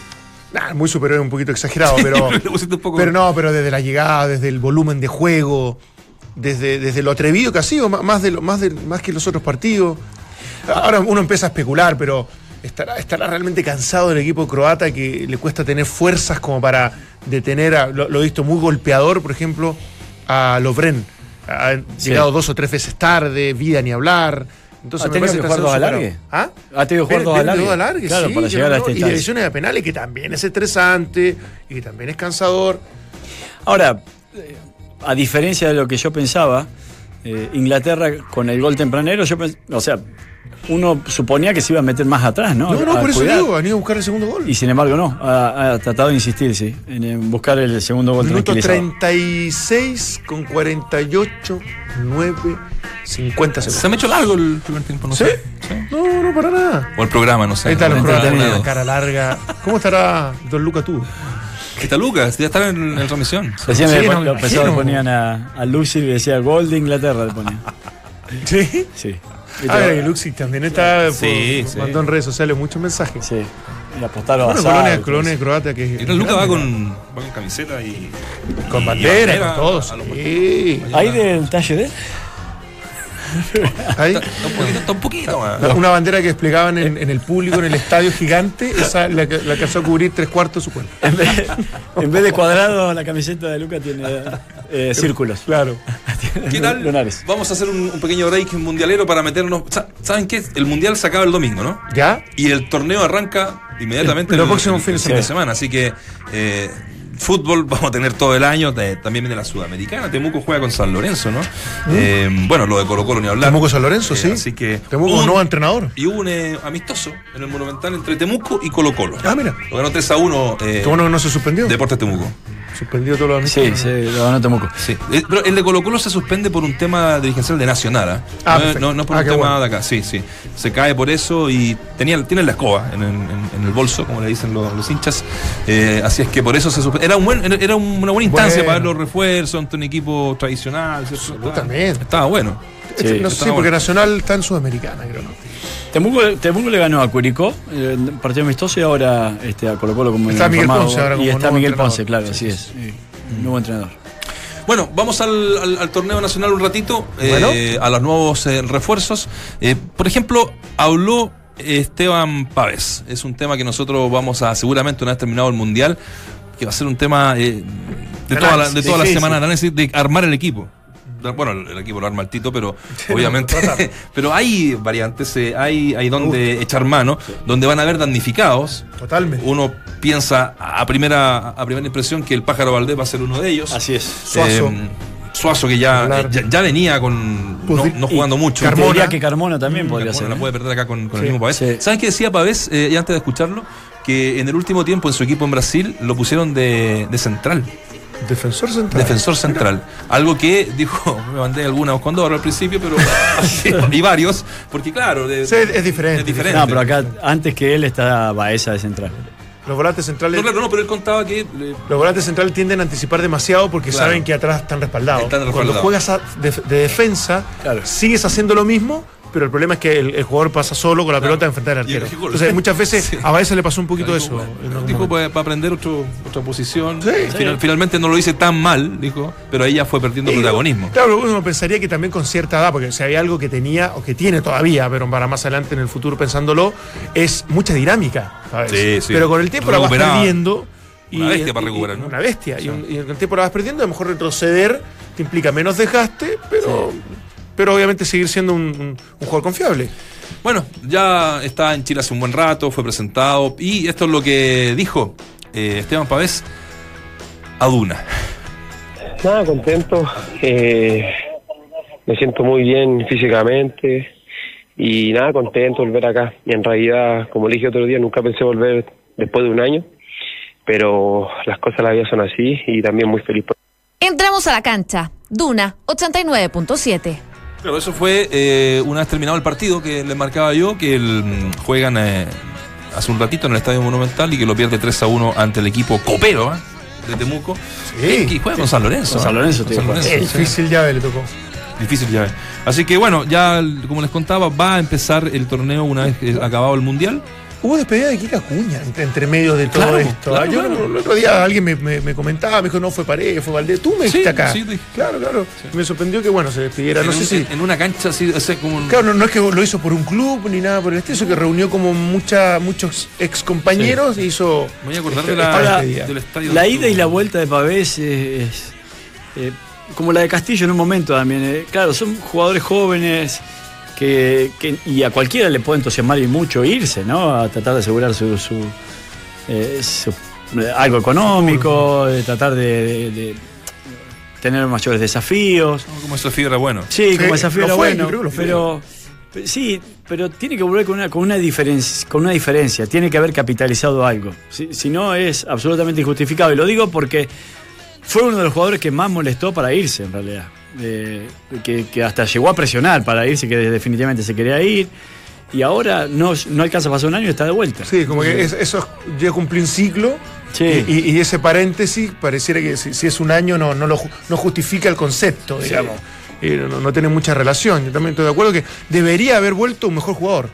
Nah, muy superior un poquito exagerado, pero. [laughs] Un poco- Pero no, pero desde la llegada, desde el volumen de juego, desde, desde lo atrevido que ha sido, má- más, de lo, más, de, más que los otros partidos. Ahora uno empieza a especular, pero estará, estará realmente cansado del equipo croata que le cuesta tener fuerzas como para detener, a, lo, he visto muy golpeador, por ejemplo, a Lovren. Ha Sí. llegado dos o tres veces tarde, vida ni hablar. Entonces ¿Ha tenido que jugar dos siendo alargue? superado. ¿Ah? ¿Ha tenido que jugar dos Viene- viene alargue? de dos alargue, Claro, sí, para llegar no, a este Y decisiones de penales que también es estresante y que también es cansador. Ahora, a diferencia de lo que yo pensaba, eh, Inglaterra con el gol tempranero, yo o sea, uno suponía que se iba a meter más atrás, ¿no? No, no, A por eso digo, han ido a buscar el segundo gol. Y sin embargo, no. Ha, ha tratado de insistir, sí, en, en buscar el segundo gol Minuto tranquilizador. 36 con 48, 9, 50 Se segundos. me ha hecho largo el primer tiempo, no ¿Sí? sé. Sí. No, no, para nada. O el programa, no sé. Ahí está entretenido. la cara larga. ¿Cómo estará Don Luca tú? Está Lucas, ya está en, en transmisión. Decían Sí, que no, los pesados imagino. ponían a, a Lucy y decía gol de Inglaterra, le ponían. [laughs] ¿Sí? Sí. Ah, que Luxi también está. por- Sí, sí. Mandó en redes sociales muchos mensajes. Sí. Y apostaron Bueno, a colonia, colonia sí. croata que es. Y Luca va con, va con camiseta y. Con y bandera, bandera con todo. a los Sí. ¿Hay del talle de? Ahí. Está un poquito, está un poquito más. Una bandera que desplegaban en, en el público, en el estadio gigante, esa la, que- la alcanzó a cubrir tres cuartos de su cuerpo. En vez, en vez de cuadrado, la camiseta de Luca tiene eh, círculos. Claro. ¿Qué tal? Lunares. Vamos a hacer un, un pequeño break mundialero para meternos. Sa- ¿Saben qué? El mundial se acaba el domingo, ¿no? ¿Ya? Y el torneo arranca inmediatamente El- el, los próximos el- de fin de semana. Así que eh, fútbol vamos a tener todo el año. de- también viene la Sudamericana. Temuco juega con San Lorenzo, ¿no? Eh, bueno, lo de Colo Colo ni hablar. Temuco San Lorenzo, Eh, sí. Así que. Temuco un- nuevo entrenador. Y hubo un eh, amistoso en el Monumental entre Temuco y Colo Colo. Ah, mira. Lo ganó 3 a 1 eh, bueno que no se suspendió. Deportes Temuco. Suspendió todos los Sí, sí, lo ganó Temuco. Sí, Eh, pero el de Colo Colo se suspende por un tema dirigencial de Nacional, ¿ah? Ah, no, perfecto. no, no por Ah, un tema bueno. de acá, sí, sí. Se cae por eso y tenía, tiene la escoba en, el- en- en el bolso, como le dicen los, los hinchas. Eh, así es que por eso se suspende. Era, un buen, era un- una buena instancia Bueno. para ver los refuerzos ante un equipo tradicional. ¿cierto? Absolutamente. Estaba bueno. Sí, no sé, sí, porque. Nacional está en Sudamericana, creo, ¿no? Temuco, Temuco le ganó a Curicó, eh, partido amistoso y ahora este, a Colo Colo como Está Miguel. Ponce ahora como Y está nuevo Miguel entrenador. Ponce, claro, así es. Sí, Nuevo entrenador. Bueno, vamos al, al- al torneo nacional un ratito, eh, a los nuevos eh, refuerzos. Eh, por ejemplo, habló Esteban Pávez. Es un tema que nosotros vamos a, seguramente una vez terminado el Mundial, que va a ser un tema eh, de toda la, de toda la semana de armar el equipo. Bueno, el, equipo lo arma el Tito, pero [laughs] obviamente. [laughs] pero hay variantes, eh, hay, hay donde echar mano, donde van a haber damnificados. Totalmente. Uno piensa a primera, a primera impresión que el pájaro Valdés va a ser uno de ellos. Así es. Suazo. Eh, Suazo que ya, eh, ya, ya venía con no, no jugando mucho. Carmona. que Carmona también podría Carmona ser. la ¿eh? puede perder acá con, con Sí, el mismo Pavés. sí. ¿Sabes qué decía Pavés? eh, antes de escucharlo, que en el último tiempo en su equipo en Brasil lo pusieron de, de central, Defensor central. defensor central. Algo que dijo, [laughs] me mandé alguna Condor al principio, pero [laughs] y varios, porque claro, de- Sí, es diferente. es diferente. No, pero acá antes que él está Baeza de central. Los volantes centrales. No, claro, no, pero él contaba que eh, Los volantes centrales tienden a anticipar demasiado porque Claro. saben que atrás están respaldados. Están Cuando respaldados. juegas a- de, de defensa, Claro. sigues haciendo lo mismo, pero el problema es que el, el jugador pasa solo con la Claro. pelota a enfrentar al arquero. Entonces, muchas veces Sí. a veces le pasó un poquito dijo, eso. bueno, dijo para, para aprender otro, otra posición. Sí. Final- finalmente no lo hice tan mal, dijo, pero ahí ya fue perdiendo Y, protagonismo. Claro, uno pensaría que también con cierta edad, porque si había algo que tenía o que tiene todavía, pero para más adelante en el futuro pensándolo, es mucha dinámica. ¿sabes? Sí, sí. Pero con el tiempo la vas Recuperaba. perdiendo. Una bestia para recuperar, ¿no? Una bestia. Y, un- y con el tiempo la vas perdiendo, a lo mejor retroceder te implica menos desgaste, pero, pero obviamente seguir siendo un, un- un jugador confiable. Bueno, ya está en Chile hace un buen rato, fue presentado y esto es lo que dijo eh, Esteban Pavés a Duna. Nada, contento. eh, me siento muy bien físicamente y nada, contento de volver acá. Y en realidad, como le dije otro día, nunca pensé volver después de un año, pero las cosas de la vida son así y también muy feliz por Entramos a la cancha. Duna 89.7. Claro, eso fue eh, una vez terminado el partido que le marcaba yo, que el, mm, juegan eh, hace un ratito en el Estadio Monumental y que lo pierde 3 a 1 ante el equipo Copero ¿eh? de Temuco. Sí. Y juega con San Lorenzo. Con San ¿eh? Lorenzo. San sí. difícil llave le tocó. Difícil ya. Así que bueno, ya como les contaba, va a empezar el torneo una vez acabado el Mundial. Hubo despedida de Kika Cuña entre, entre medios de todo Claro, esto. claro, Yo claro. el otro día alguien me, me- me comentaba, me dijo, no fue Paredes, fue Valdés. Tú me Sí, dijiste acá. sí, dije. claro, claro. Me sorprendió que, bueno, se despidiera. No en, sé un- si. en una cancha así, o sea, como un- Claro, no, no es que lo hizo por un club ni nada por el estilo, eso que reunió como mucha, muchos ex compañeros e hizo. Me voy a acordar este- de la, despedida. del estadio. La del ida y la vuelta de Pavés es, es, eh, como la de Castillo en un momento también. eh. Claro, son jugadores jóvenes que, que- y a cualquiera le puede entusiasmar y mucho irse, ¿no? A tratar de asegurar su, su, eh, su- eh, algo económico, de tratar de, de- de tener mayores desafíos. Como esa fibra, bueno. Sí, Sí, como desafío era fue, bueno, pero sí, pero tiene que volver con una con una diferencia, con una diferencia, tiene que haber capitalizado algo. Si, si no es absolutamente injustificado y lo digo porque fue uno de los jugadores que más molestó para irse en realidad. Eh, que, que hasta llegó a presionar para irse, que definitivamente se quería ir. Y ahora no, no alcanza a pasar un año y está de vuelta. Sí, como que es- eso ya cumplió un ciclo. Sí. Y, ese paréntesis pareciera que si, si es un año no, no, lo, no justifica el concepto, digamos. no, no tiene mucha relación. Yo también estoy de acuerdo que debería haber vuelto un mejor jugador.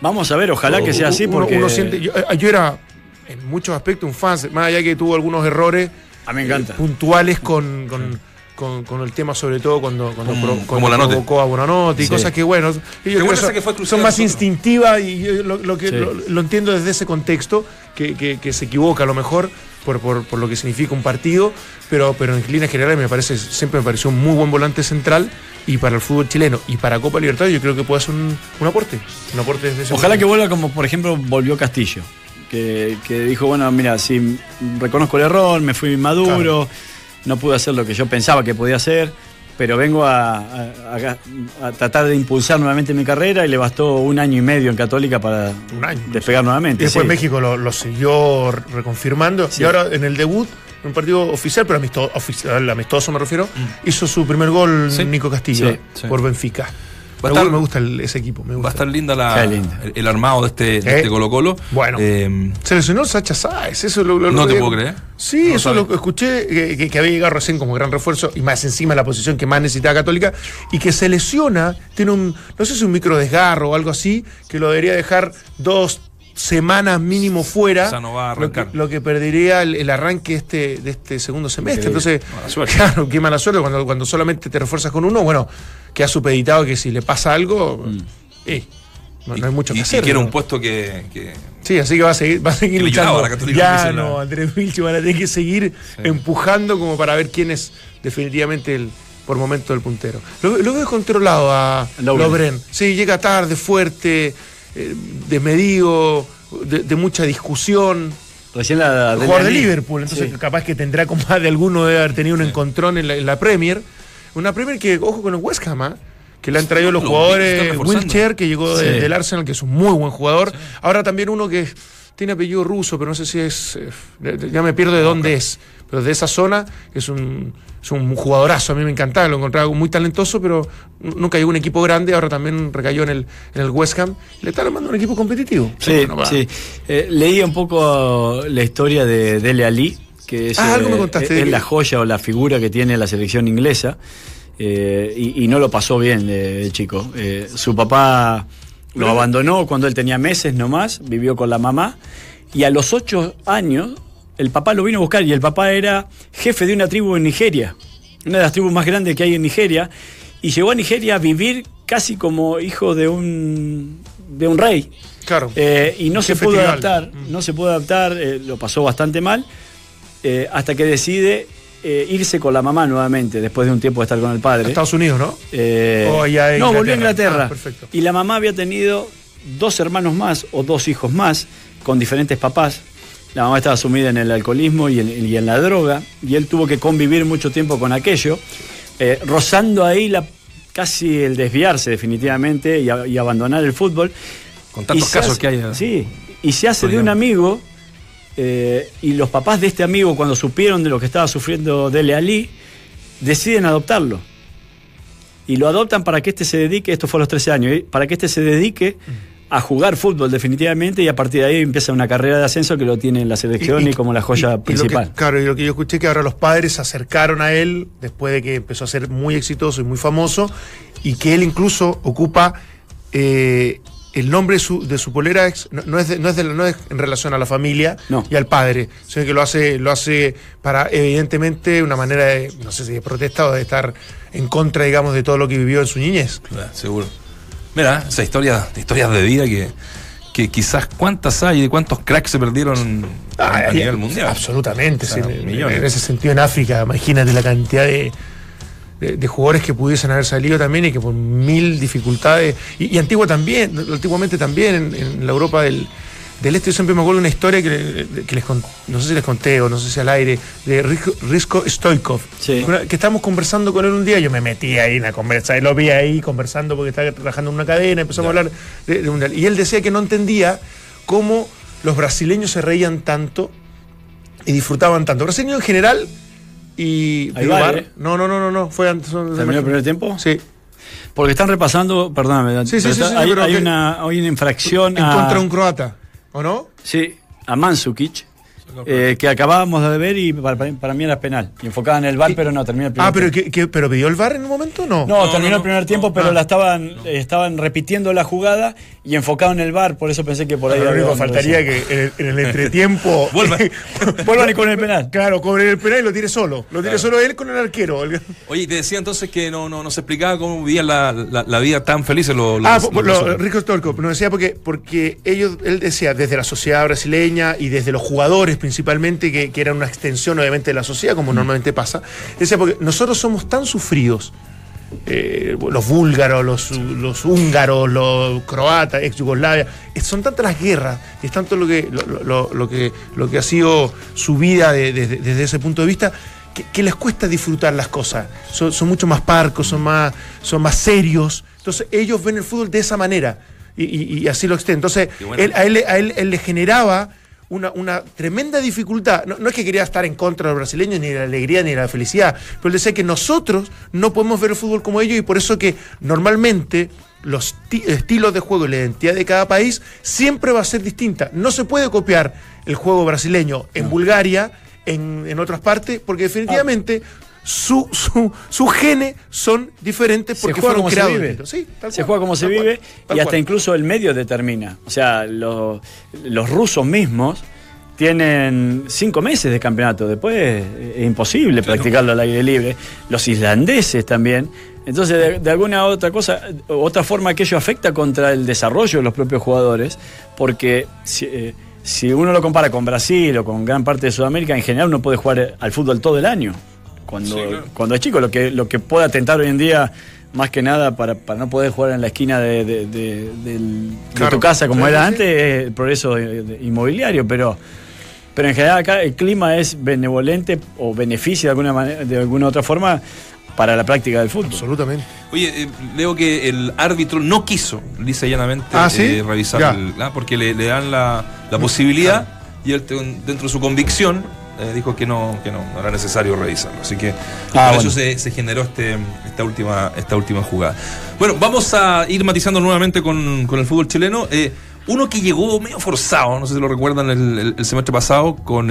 Vamos a ver, ojalá que sea así porque uno siente- yo, eh, yo era en muchos aspectos un fan, más allá que tuvo algunos errores a mí me encanta. eh, puntuales con, con, con- con el tema, sobre todo cuando, cuando, Como- pro- como cuando provocó a Bonanote y Sí. cosas que, bueno, que son, que fue exclusiva son de más instintivas y yo lo, lo que, Sí. lo, lo entiendo desde ese contexto, que, que- que se equivoca a lo mejor por, por, por lo que significa un partido, pero, pero en líneas generales me parece, siempre me pareció un muy buen volante central y para el fútbol chileno y para Copa Libertad yo creo que puede ser un, un aporte. Un aporte desde ese Ojalá que vuelva como, por ejemplo, volvió Castillo. Que, que dijo, bueno, mira, sí, reconozco el error, me fui maduro, no pude hacer lo que yo pensaba que podía hacer, pero vengo a, a- a- a tratar de impulsar nuevamente mi carrera y le bastó un año y medio en Católica para Un año. despegar Y nuevamente. después sí. México lo, lo siguió re- reconfirmando. Sí. Y ahora en el debut, en un partido oficial, pero amistoso, oficial, amistoso me refiero, Mm. hizo su primer gol Sí. Nico Castillo Sí, sí. por Benfica. Va Me, estar- me gusta el- ese equipo. Me Va gusta. a estar linda la, linda. El, el armado de este, de Eh, este Colo Colo. bueno. Eh, Se lesionó Sacha Sáez, eso lo, lo- No lo- te puedo creer. Sí, No eso lo escuché, que, que- que había llegado recién como gran refuerzo y más encima la posición que más necesitaba Católica y que se lesiona, tiene un, no sé si un micro desgarro o algo así, que lo debería dejar dos semanas mínimo fuera, O sea, no va a lo, que, lo que perdería el, el arranque este, de este segundo semestre. Entonces, Mala claro, qué mala suerte cuando, cuando solamente te refuerzas con uno, bueno, queda supeditado que si le pasa algo, eh, no, no hay mucho y, que y hacer. quiere ¿no? un puesto que, que- Sí, así que va a seguir, va a seguir Que luchando. a la Católica Ya no, Andrés Vilche van a tener que seguir empujando como para ver quién es definitivamente el por momento el puntero. Lo, lo veo controlado a. Lobren. Sí, llega tarde, fuerte, eh, desmedido, de, de mucha discusión. Recién la, El jugador de. Liverpool, entonces Sí. capaz que tendrá como más de alguno de haber tenido un encontrón en la, en la Premier. Una Premier que, ojo con el West Ham, ¿ah? que le han traído los Lo- jugadores. Wilcher, que llegó Sí. del Arsenal, que es un muy buen jugador. Ahora también uno que tiene apellido ruso, pero no sé si es. eh, ya me pierdo de dónde es. Pero de esa zona, que es un, es un jugadorazo. A mí me encantaba, lo encontraba muy talentoso, pero nunca llegó a un equipo grande. Ahora también recayó en el, en el West Ham. Le está armando un equipo competitivo. Sí, Bueno, sí. Eh, leí un poco la historia de Dele Ali, que es, Ah, algo me eh, contaste es la joya o la figura que tiene la selección inglesa. eh, y, y no lo pasó bien chico. Eh, su papá lo abandonó cuando él tenía meses nomás, vivió con la mamá. Y a los ocho años, el papá lo vino a buscar y el papá era jefe de una tribu en Nigeria, una de las tribus más grandes que hay en Nigeria. Y llegó a Nigeria a vivir casi como hijo de un, de un rey. Claro. Eh, y no Un se pudo adaptar, no se pudo adaptar, lo pasó bastante mal, eh, hasta que decide eh, irse con la mamá nuevamente, después de un tiempo de estar con el padre. Estados Unidos, ¿no? Eh, Oh, ya no, volvió a Inglaterra. Ah, perfecto. Y la mamá había tenido dos hermanos más o dos hijos más con diferentes papás. La mamá estaba sumida en el alcoholismo y en, y en la droga, y él tuvo que convivir mucho tiempo con aquello, eh, rozando ahí la, casi el desviarse definitivamente y, a- y abandonar el fútbol. Con tantos casos hace- que hay. Sí, y se hace de un amigo, eh, y los papás de este amigo, cuando supieron de lo que estaba sufriendo Dele Ali, deciden adoptarlo. Y lo adoptan para que este se dedique, esto fue a los 13 años, ¿eh? para que este se dedique a jugar fútbol definitivamente y a partir de ahí empieza una carrera de ascenso que lo tiene en la selección y, como la joya y- que- principal. claro, y lo que yo escuché que ahora los padres se acercaron a él después de que empezó a ser muy exitoso y muy famoso y que él incluso ocupa eh, el nombre de su, de su polera no, no es de- no, es de no es en relación a la familia No. y al padre, sino que lo hace, lo hace para evidentemente una manera de, no sé si de protesta o de estar en contra, digamos, de todo lo que vivió en su niñez. Claro, seguro. Mira, esa historia, historias de vida que, que quizás cuántas hay y cuántos cracks se perdieron a, a Ah, nivel mundial. Absolutamente. O sea, sí, en- en ese sentido, en África, imagínate la cantidad de, de, de jugadores que pudiesen haber salido también y que por mil dificultades. Y, y Antigua también, antiguamente también, en, en la Europa del, del Este. Yo siempre me acuerdo de una historia que, que les no sé si les conté o no sé si al aire, de Risco, Stoikov. Sí. Que estábamos conversando con él un día, yo me metí ahí en la conversa, lo vi ahí conversando porque estaba trabajando en una cadena, empezamos a hablar de, de un- Y él decía que no entendía cómo los brasileños se reían tanto y disfrutaban tanto. Brasileños en general y. Ahí Bar- ¿eh? No, no, no, no, no. Fue antes. ¿Terminó el primer tiempo? Sí. Porque están repasando, perdóname, Sí, sí, pero sí, está- sí, hay, pero hay que- una, hay una infracción En a, contra de un croata. ¿O no? sí, a Mandzukic, eh, que acabábamos de ver y para, para mí era penal. Y enfocada en el bar, pero no, terminó el primer Ah, pero, tiempo. que, que- pero pidió el VAR en un momento no. No, No, terminó no, el primer no, tiempo, no. pero Ah. la estaban, estaban repitiendo la jugada y enfocado en el bar, por eso pensé que por ahí Lo único que faltaría que en el, en el entretiempo. [laughs] Vuelva. [laughs] Vuelvan y con el penal. Claro, cobre el penal y lo tire solo. Lo tire solo él con el arquero. Oye, te decía entonces que no, no, no se explicaba cómo vivían la, la, la vida tan felices los, los- Ah, los. Rico Stolko nos decía porque, porque ellos, él decía, desde la sociedad brasileña y desde los jugadores principalmente, que, que eran una extensión obviamente de la sociedad, como normalmente pasa, decía, porque nosotros somos tan sufridos, eh, los búlgaros, los, los húngaros, los croatas, ex Yugoslavia, eh, son tantas las guerras, y es tanto lo que, lo, lo- lo que, lo que ha sido su vida de- de- de- desde ese punto de vista, que, que les cuesta disfrutar las cosas. Son, son mucho más parcos, son más, son más serios. Entonces ellos ven el fútbol de esa manera y, y- y así lo extienden. Entonces Qué bueno. él- a, él, a él- él le generaba una, una tremenda dificultad. No, no es que quería estar en contra de los brasileños, ni de la alegría, ni de la felicidad, pero él decía que nosotros no podemos ver el fútbol como ellos y por eso que normalmente los ti- estilos de juego y la identidad de cada país siempre va a ser distinta. No se puede copiar el juego brasileño en Bulgaria, en, en otras partes, porque definitivamente su, su, sus genes son diferentes Se porque juega fueron como se creados vive. distintos. Sí, tal Se cual, juega como se cual, vive y hasta incluso el medio determina. O sea, los, los rusos mismos tienen cinco meses de campeonato. Después eh, es imposible practicarlo al aire libre. Los islandeses también. Entonces, de, de alguna otra cosa, otra forma que ello afecta contra el desarrollo de los propios jugadores, porque si, eh, si uno lo compara con Brasil o con gran parte de Sudamérica, en general uno puede jugar al fútbol todo el año. Cuando, Sí, claro. cuando es chico, lo que, lo que puede atentar hoy en día, más que nada, para, para no poder jugar en la esquina de, de- de- del- de Claro. tu casa como Sí, era sí. antes, es el progreso de- de- inmobiliario, pero, pero en general acá el clima es benevolente o beneficia de alguna, manera, de alguna otra forma para la práctica del fútbol. Absolutamente. Oye, eh, leo que el árbitro no quiso, lisa y llanamente, Ah, ¿sí? eh, revisar el- ah, porque le, le dan la, la posibilidad y él, te- dentro de su convicción, eh, dijo que no, que no, no era necesario revisarlo. Así que Ah, por bueno. eso se, se generó este, esta, última, esta última jugada. Bueno, vamos a ir matizando nuevamente con, con el fútbol chileno. Eh, uno que llegó medio forzado, no sé si lo recuerdan el, el- el semestre pasado, con.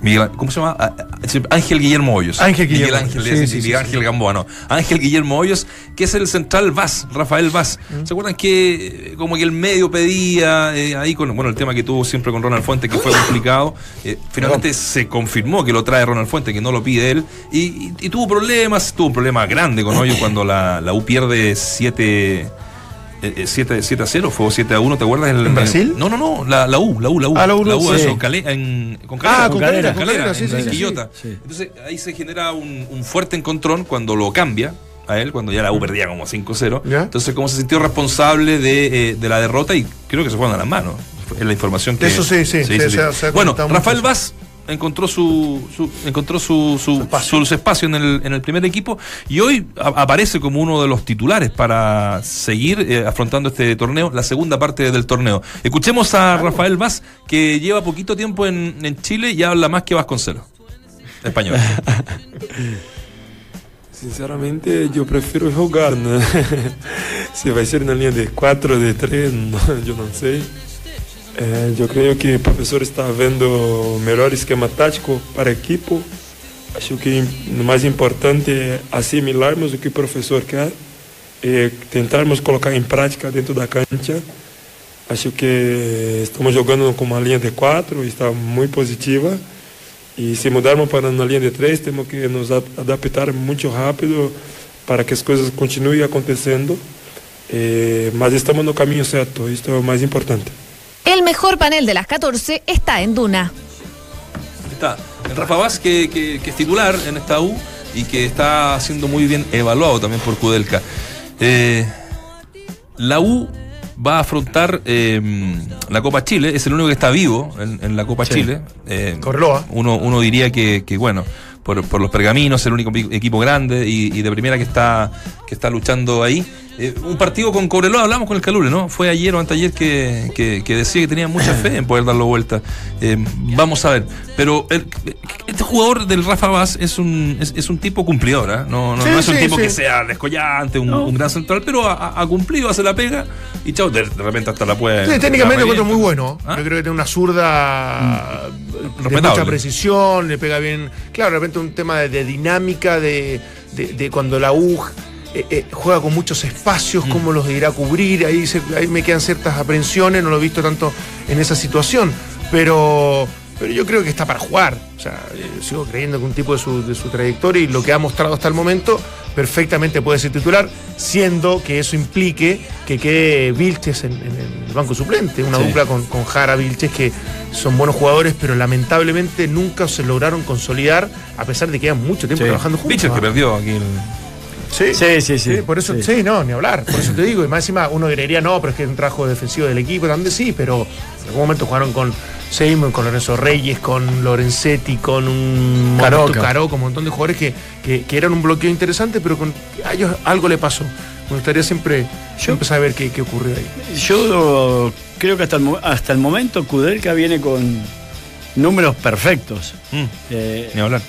Miguel- ¿Cómo se llama? Ah, ah, Ángel Guillermo Hoyos. Ángel Miguel Guillermo. Ángel, Sí, sí, Miguel. Ángel Gamboa, no. Ángel Guillermo Hoyos, que es el central Vaz, Rafael Vaz. Mm. ¿Se acuerdan que eh, como que el medio pedía eh, ahí con bueno el tema que tuvo siempre con Ronald Fuente, que fue complicado? eh, finalmente se confirmó que lo trae Ronald Fuente, que no lo pide él, y, y- y tuvo problemas, tuvo un problema grande con Hoyos cuando la, la U pierde 7 7 7 a 0 fue 7 a 1, ¿te acuerdas? ¿En Brasil? No, no, no, la, la U, la U, la U. Ah, la U, la U, sí. eso, en- con Ah, Calera. con Calera, con Calera, sí, en- sí. Quillota. Entonces ahí se genera un, un fuerte encontrón cuando lo cambia a él, cuando ya la U perdía como 5-0. Ya. Entonces, como se sintió responsable de, eh, de la derrota y creo que se fueron a las manos. Es la información que. Eso sí, sí, se- bueno, Rafael Vaz encontró su, su- encontró su, su, espacio. su espacio en el, en el primer equipo y hoy a- aparece como uno de los titulares para seguir eh, afrontando este torneo, la segunda parte del torneo. Escuchemos a Rafael Vaz, que lleva poquito tiempo en, en Chile y habla más que Vasconcelos. Español. [laughs] Sinceramente, yo prefiero jugar, ¿no? [laughs] si va a ser una línea de 4, de 3, no, yo no sé. Eh, yo creo que el profesor está viendo mejor esquema tático para equipo. Acho que lo más importante es assimilarmos o que o professor quer e tentarmos colocar em prática dentro da cancha. Acho que estamos jogando com uma linha de 4, está muito positiva. E se mudarmos para uma linha de 3, temos que nos a- adaptar muito rápido para que as coisas continuem acontecendo. Eh, mas estamos no caminho certo, isto é o mais importante. El mejor panel de las 14 está en Duna. Está el Rafa Vaz, que, que- que es titular en esta U y que está siendo muy bien evaluado también por Kudelka. Eh, la U va a afrontar eh, la Copa Chile, es el único que está vivo en, en la Copa Sí. Chile. Eh, Corloa. Uno, uno diría que, que, bueno, por, por los pergaminos, el único equipo grande y, y de primera que está, que está luchando ahí. Eh, un partido con Cobreloa, hablamos con el Calule, ¿no? Fue ayer o anteayer que, que, que decía que tenía mucha fe en poder darlo vuelta. Eh, vamos a ver. Pero el- este jugador del Rafa Vaz es un, es, es un tipo cumplidor, ¿ah? No, no, Sí, no es un sí, tipo sí. que sea descollante, un, un gran central, pero ha, ha cumplido, hace la pega y chao, de, de repente hasta la puede. Sí, técnicamente lo encuentro muy bueno. ¿Ah? Yo creo que tiene una zurda de Respetable. mucha precisión, le pega bien. Claro, de repente un tema de, de dinámica, de, de- de cuando la U eh, eh, juega con muchos espacios, Mm. cómo los irá a cubrir. Ahí, se- ahí me quedan ciertas aprensiones, no lo he visto tanto en esa situación. Pero, pero yo creo que está para jugar. O sea, eh, sigo creyendo que un tipo de su, de su trayectoria y lo que ha mostrado hasta el momento perfectamente puede ser titular, siendo que eso implique que quede Vilches en, en el banco suplente. Una Sí. dupla con, con Jara Vilches que son buenos jugadores, pero lamentablemente nunca se lograron consolidar a pesar de que llevan mucho tiempo Sí. trabajando juntos. Bicho que perdió aquí el. Sí, Sí, sí, sí. por eso, Sí. sí. no, ni hablar. Por eso te digo, y más encima uno creería, no, pero es que es un trabajo defensivo del equipo, también sí, pero en algún momento jugaron con Seymour, con Lorenzo Reyes, con Lorenzetti, con un Caroca. Caroca, un montón de jugadores que, que, que eran un bloqueo interesante, pero con a ellos algo le pasó. Me gustaría siempre, siempre saber qué, qué ocurrió ahí. Yo creo que hasta el, hasta el momento Kudelka viene con números perfectos. Mm, Eh, ni hablar.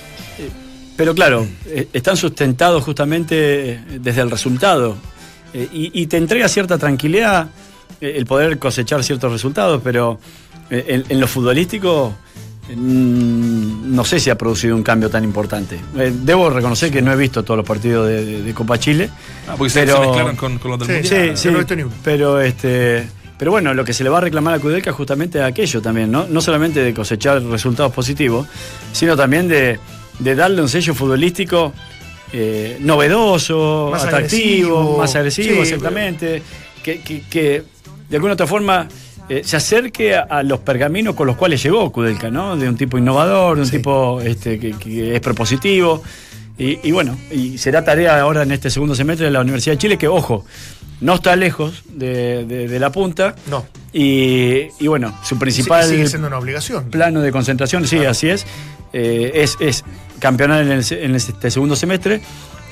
Pero claro, eh, están sustentados justamente eh, desde el resultado. Eh, y, y te entrega cierta tranquilidad eh, el poder cosechar ciertos resultados, pero eh, en, en lo futbolístico mm, no sé si ha producido un cambio tan importante. Debo reconocer que no he visto todos los partidos de, de- de Copa Chile. Ah, porque se- pero- se mezclaron con, con los del Sí, Mundial. Sí, sí, no he visto ni uno. pero este, pero bueno, lo que se le va a reclamar a Kudelka justamente es aquello también, ¿no? No solamente de cosechar resultados positivos, sino también de, de darle un sello futbolístico eh, novedoso, Más atractivo, agresivo. más agresivo, Sí, exactamente, que, que- que de alguna otra forma eh, se acerque a, a los pergaminos con los cuales llegó Kudelka, ¿no? De un tipo innovador, de un Sí. tipo este, que, que es propositivo. Y, y bueno, y será tarea ahora en este segundo semestre de la Universidad de Chile, que ojo, no está lejos de, de- de la punta. No. Y, y bueno, su principal sigue siendo una obligación. plano de concentración, sí, así es, eh, es, es campeonar en, el en este segundo semestre.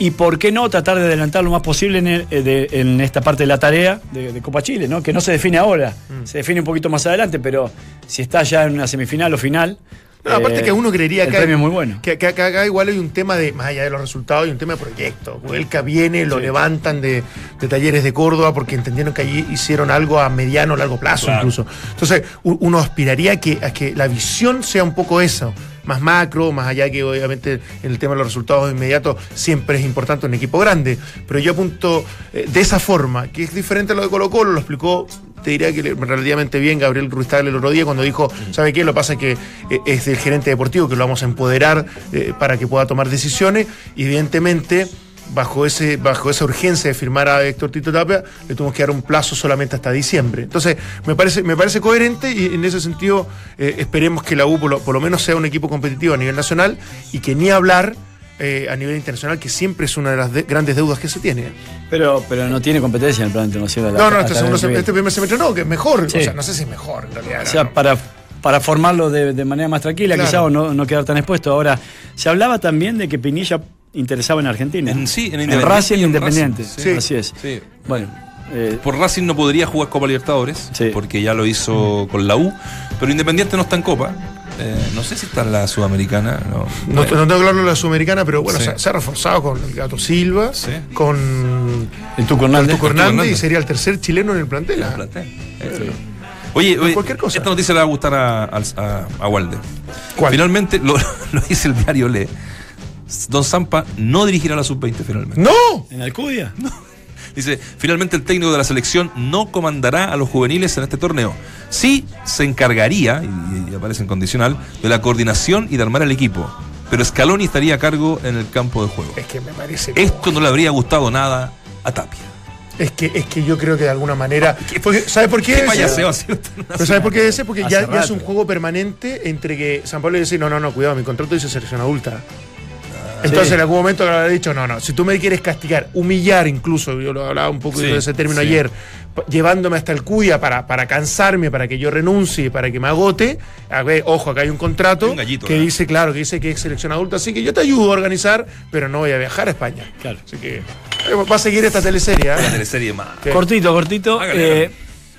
Y por qué no tratar de adelantar lo más posible en, el- eh, de- en esta parte de la tarea de, de Copa Chile, ¿no? que no se define ahora, Mm. se define un poquito más adelante, pero si está ya en una semifinal o final. No, aparte eh, que uno creería que, es muy bueno. que, que- que acá igual hay un tema de, más allá de los resultados, hay un tema de proyecto. Huelca viene, lo Sí. levantan de, de talleres de Córdoba porque entendieron que allí hicieron algo a mediano o largo plazo Claro. incluso. Entonces, uno aspiraría a que, a que la visión sea un poco eso, más macro, más allá que obviamente en el tema de los resultados inmediatos siempre es importante un equipo grande. Pero yo apunto eh, de esa forma, que es diferente a lo de Colo Colo, lo explicó te diría que relativamente bien Gabriel Ruiz Tagle el otro día cuando dijo, ¿sabe qué? Lo que pasa es que eh, es del gerente deportivo que lo vamos a empoderar eh, para que pueda tomar decisiones y evidentemente bajo ese bajo esa urgencia de firmar a Héctor Tito Tapia le tuvimos que dar un plazo solamente hasta diciembre. Entonces, me parece me parece coherente y en ese sentido eh, esperemos que la U por lo, por lo menos sea un equipo competitivo a nivel nacional y que ni hablar eh, a nivel internacional, que siempre es una de las de- grandes deudas que se tiene. Pero, pero no tiene competencia en el plan internacional. No, no, este, segundo el año que sem- viene. este primer semestre no, que es mejor. Sí. O sea, no sé si es mejor en realidad. O sea, no. para, para formarlo de, de manera más tranquila, Claro. quizá, o no, no quedar tan expuesto. Ahora, se hablaba también de que Pinilla interesaba en Argentina. En- sí, en en Independiente Racing y en Independiente. Racing, sí. Así es. Sí. Bueno, eh, Por Racing no podría jugar Copa Libertadores, Sí. porque ya lo hizo con la U, pero Independiente no está en Copa. Eh, no sé si está en la Sudamericana. No, No, Bueno, no tengo que hablarlo de la Sudamericana, pero bueno, Sí. se, se ha reforzado con el Gato Silva, Sí. con el Tuco con Hernández. Tuco Hernández y sería el tercer chileno en el plantel. en el ¿ah? plantel. Eh, Oye, oye, cualquier cosa. esta noticia le va a gustar a, a, a- a Walde. ¿Cuál? Finalmente, lo, [laughs] lo dice el diario Le. Don Zampa no dirigirá la sub-20 finalmente. ¡No! ¿En Alcudia? Dice, finalmente el técnico de la selección no comandará a los juveniles en este torneo. Sí se encargaría, y, y aparece en condicional, de la coordinación y de armar el equipo. Pero Scaloni estaría a cargo en el campo de juego. Es que me parece. Esto no le habría gustado nada a Tapia. Es que, es que yo creo que de alguna manera. [laughs] porque, ¿Sabes por qué? ¿Qué es? payaseo? Pero ¿sabes por qué ese? Porque ya, ya es un juego permanente entre que San Pablo dice, no, no, no, cuidado, mi contrato dice selección adulta. Entonces Sí. en algún momento le habrá dicho, no, no, si tú me quieres castigar, humillar incluso, yo lo hablaba un poco Sí, de ese término sí. ayer, llevándome hasta el cuya para, para cansarme, para que yo renuncie, para que me agote, a ver, ojo, acá hay un contrato Un gallito, que dice, claro, que dice que es selección adulta, así que yo te ayudo a organizar, pero no voy a viajar a España. Claro. Así que eh, va a seguir esta teleserie. ¿eh? Una teleserie más. Cortito, cortito. Hágale, eh,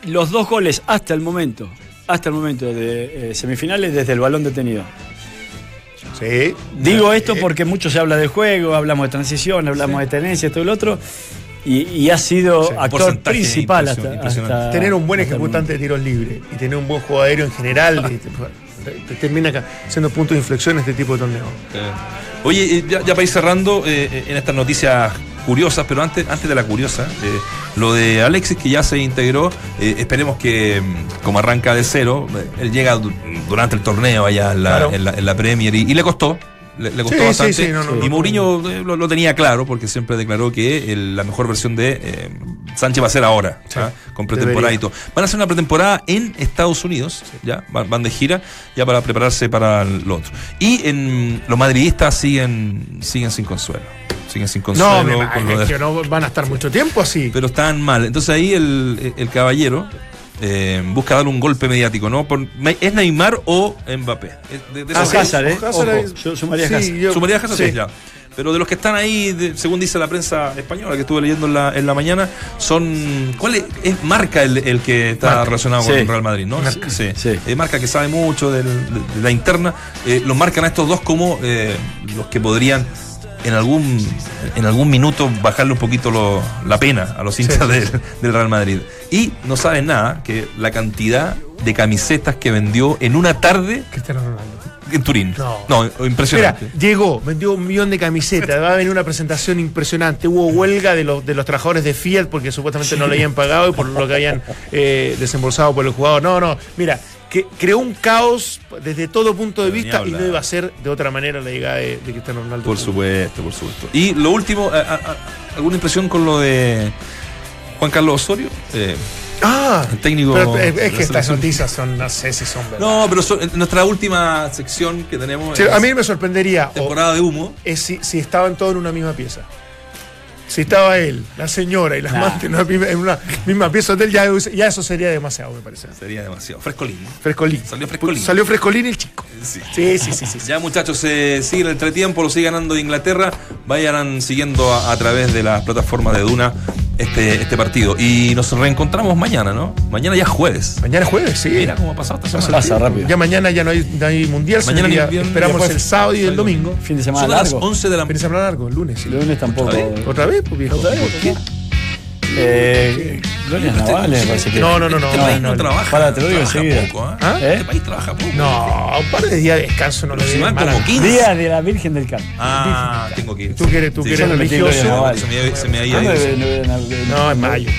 los dos goles hasta el momento, hasta el momento de eh, semifinales desde el balón detenido. Sí. Digo esto Eh, porque mucho se habla de juego, hablamos de transición, hablamos de tenencia, todo lo otro. Y, y ha sido Sí. actor principal hasta, impresionante. hasta- Tener un buen el ejecutante de tiros libres y tener un buen juego aéreo en general te, te- te termina ca- siendo punto de inflexión en este tipo de torneo. Eh, Oye, eh, ya, ya para ir cerrando eh, en estas noticias curiosas, pero antes, antes de la curiosa, eh, lo de Alexis que ya se integró, eh, esperemos que mm, como arranca de cero, eh, él llega du- durante el torneo allá en la, Claro. en la- en la Premier y, y le costó. Le, le costó Sí, bastante. sí, no, no, y Mourinho lo, lo tenía claro porque siempre declaró que el- la mejor versión de eh, Sánchez va a ser ahora, ¿ah? con pretemporada debería. y todo. Van a hacer una pretemporada en Estados Unidos, ya van, van de gira, ya para prepararse para lo otro. Y en los madridistas siguen, siguen sin consuelo. Siguen sin No, consuelo. me con que no van a estar mucho tiempo así. pero están mal. Entonces ahí el, el caballero eh, busca dar un golpe mediático, ¿no? Por- ¿Es Neymar o Mbappé? Es de- de Ah, Hazard, ¿eh? Hazard yo sumaría Sí, Hazard. yo- Sumaría Hazard, sí. sí, ya. Pero de los que están ahí, de- según dice la prensa española que estuve leyendo en la, en la mañana, son. ¿Cuál es, es Marca el, el que está Marca. relacionado Sí. con Real Madrid, no? Marca. Sí. Sí. Eh, Marca que sabe mucho del- de, de la interna. Eh, los marcan a estos dos como eh, los que podrían en algún en algún minuto bajarle un poquito lo- la pena a los hinchas sí, del, del Real Madrid. Y no saben nada que la cantidad de camisetas que vendió en una tarde Cristiano Ronaldo. en Turín. No. Mira, impresionante. llegó, vendió un millón de camisetas, va a venir una presentación impresionante. Hubo huelga de los, de los trabajadores de Fiat porque supuestamente no le habían pagado y por lo que habían eh, desembolsado por el jugador. No, no, mira, que creó un caos desde todo punto de vista y no iba a ser de otra manera la llegada de, de Cristiano Ronaldo. Por supuesto, por supuesto. Y lo último, a- a- a- ¿alguna impresión con lo de Juan Carlos Osorio? Eh, Ah, el técnico. pero es, de es que estas noticias son, no sé si son verdad. No, pero son- en nuestra última sección que tenemos. Sí, es a mí me sorprendería Temporada de humo. es si, si estaban todos en una misma pieza. Si estaba él, la señora y la Nah. amante en una, misma- en una misma pieza de hotel, ya, ya eso sería demasiado, me parece. Sería demasiado. Frescolín. Frescolín. Salió Frescolín. Salió Frescolín el chico. Sí. Sí, sí, sí, sí. sí. Ya muchachos, se sigue el entretiempo, lo sigue ganando Inglaterra. Vayan siguiendo a, a través de las plataformas de Duna este, este partido. Y nos reencontramos mañana, ¿no? Mañana ya es jueves. Mañana es jueves, sí. Mira cómo ha pasado esta semana. Pasa rápido. Ya mañana ya no hay, no hay mundial, Mañana esperamos después- el sábado y el domingo. Fin de Son semana las largo. 11 de la Fin de semana largo, el lunes, sí. El lunes tampoco. ¿Otra vez? ¿Otra vez? Pues viejo. ¿Otra vez? ¿Por qué? Eh, Glorias Navales, me parece que. No, no, no, no. Este país no, no, no. trabaja. Para, te lo digo enseguida. poco, ¿eh? ¿Ah? Este país trabaja poco. No, un par de días de descanso no Pero si van como 15. Día de la Virgen del Carmen. Ah, tengo que ir. Tú que eres, tú Sí, que eres en religioso. Gloria Naval. Se me, se me había ido. no, sí. no, no, no, No, en mayo.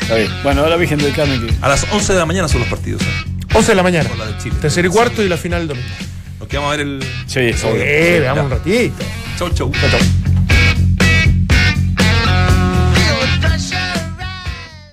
Está bien. Bueno, la Virgen del Carmen que. A las 11 de la mañana son los partidos. ¿eh? 11 de la mañana. La de Chile. Tercer y cuarto y la final el domingo. Nos quedamos a ver el. Sí, Eh, veamos un ratito. Chau, chau. Chau, chau.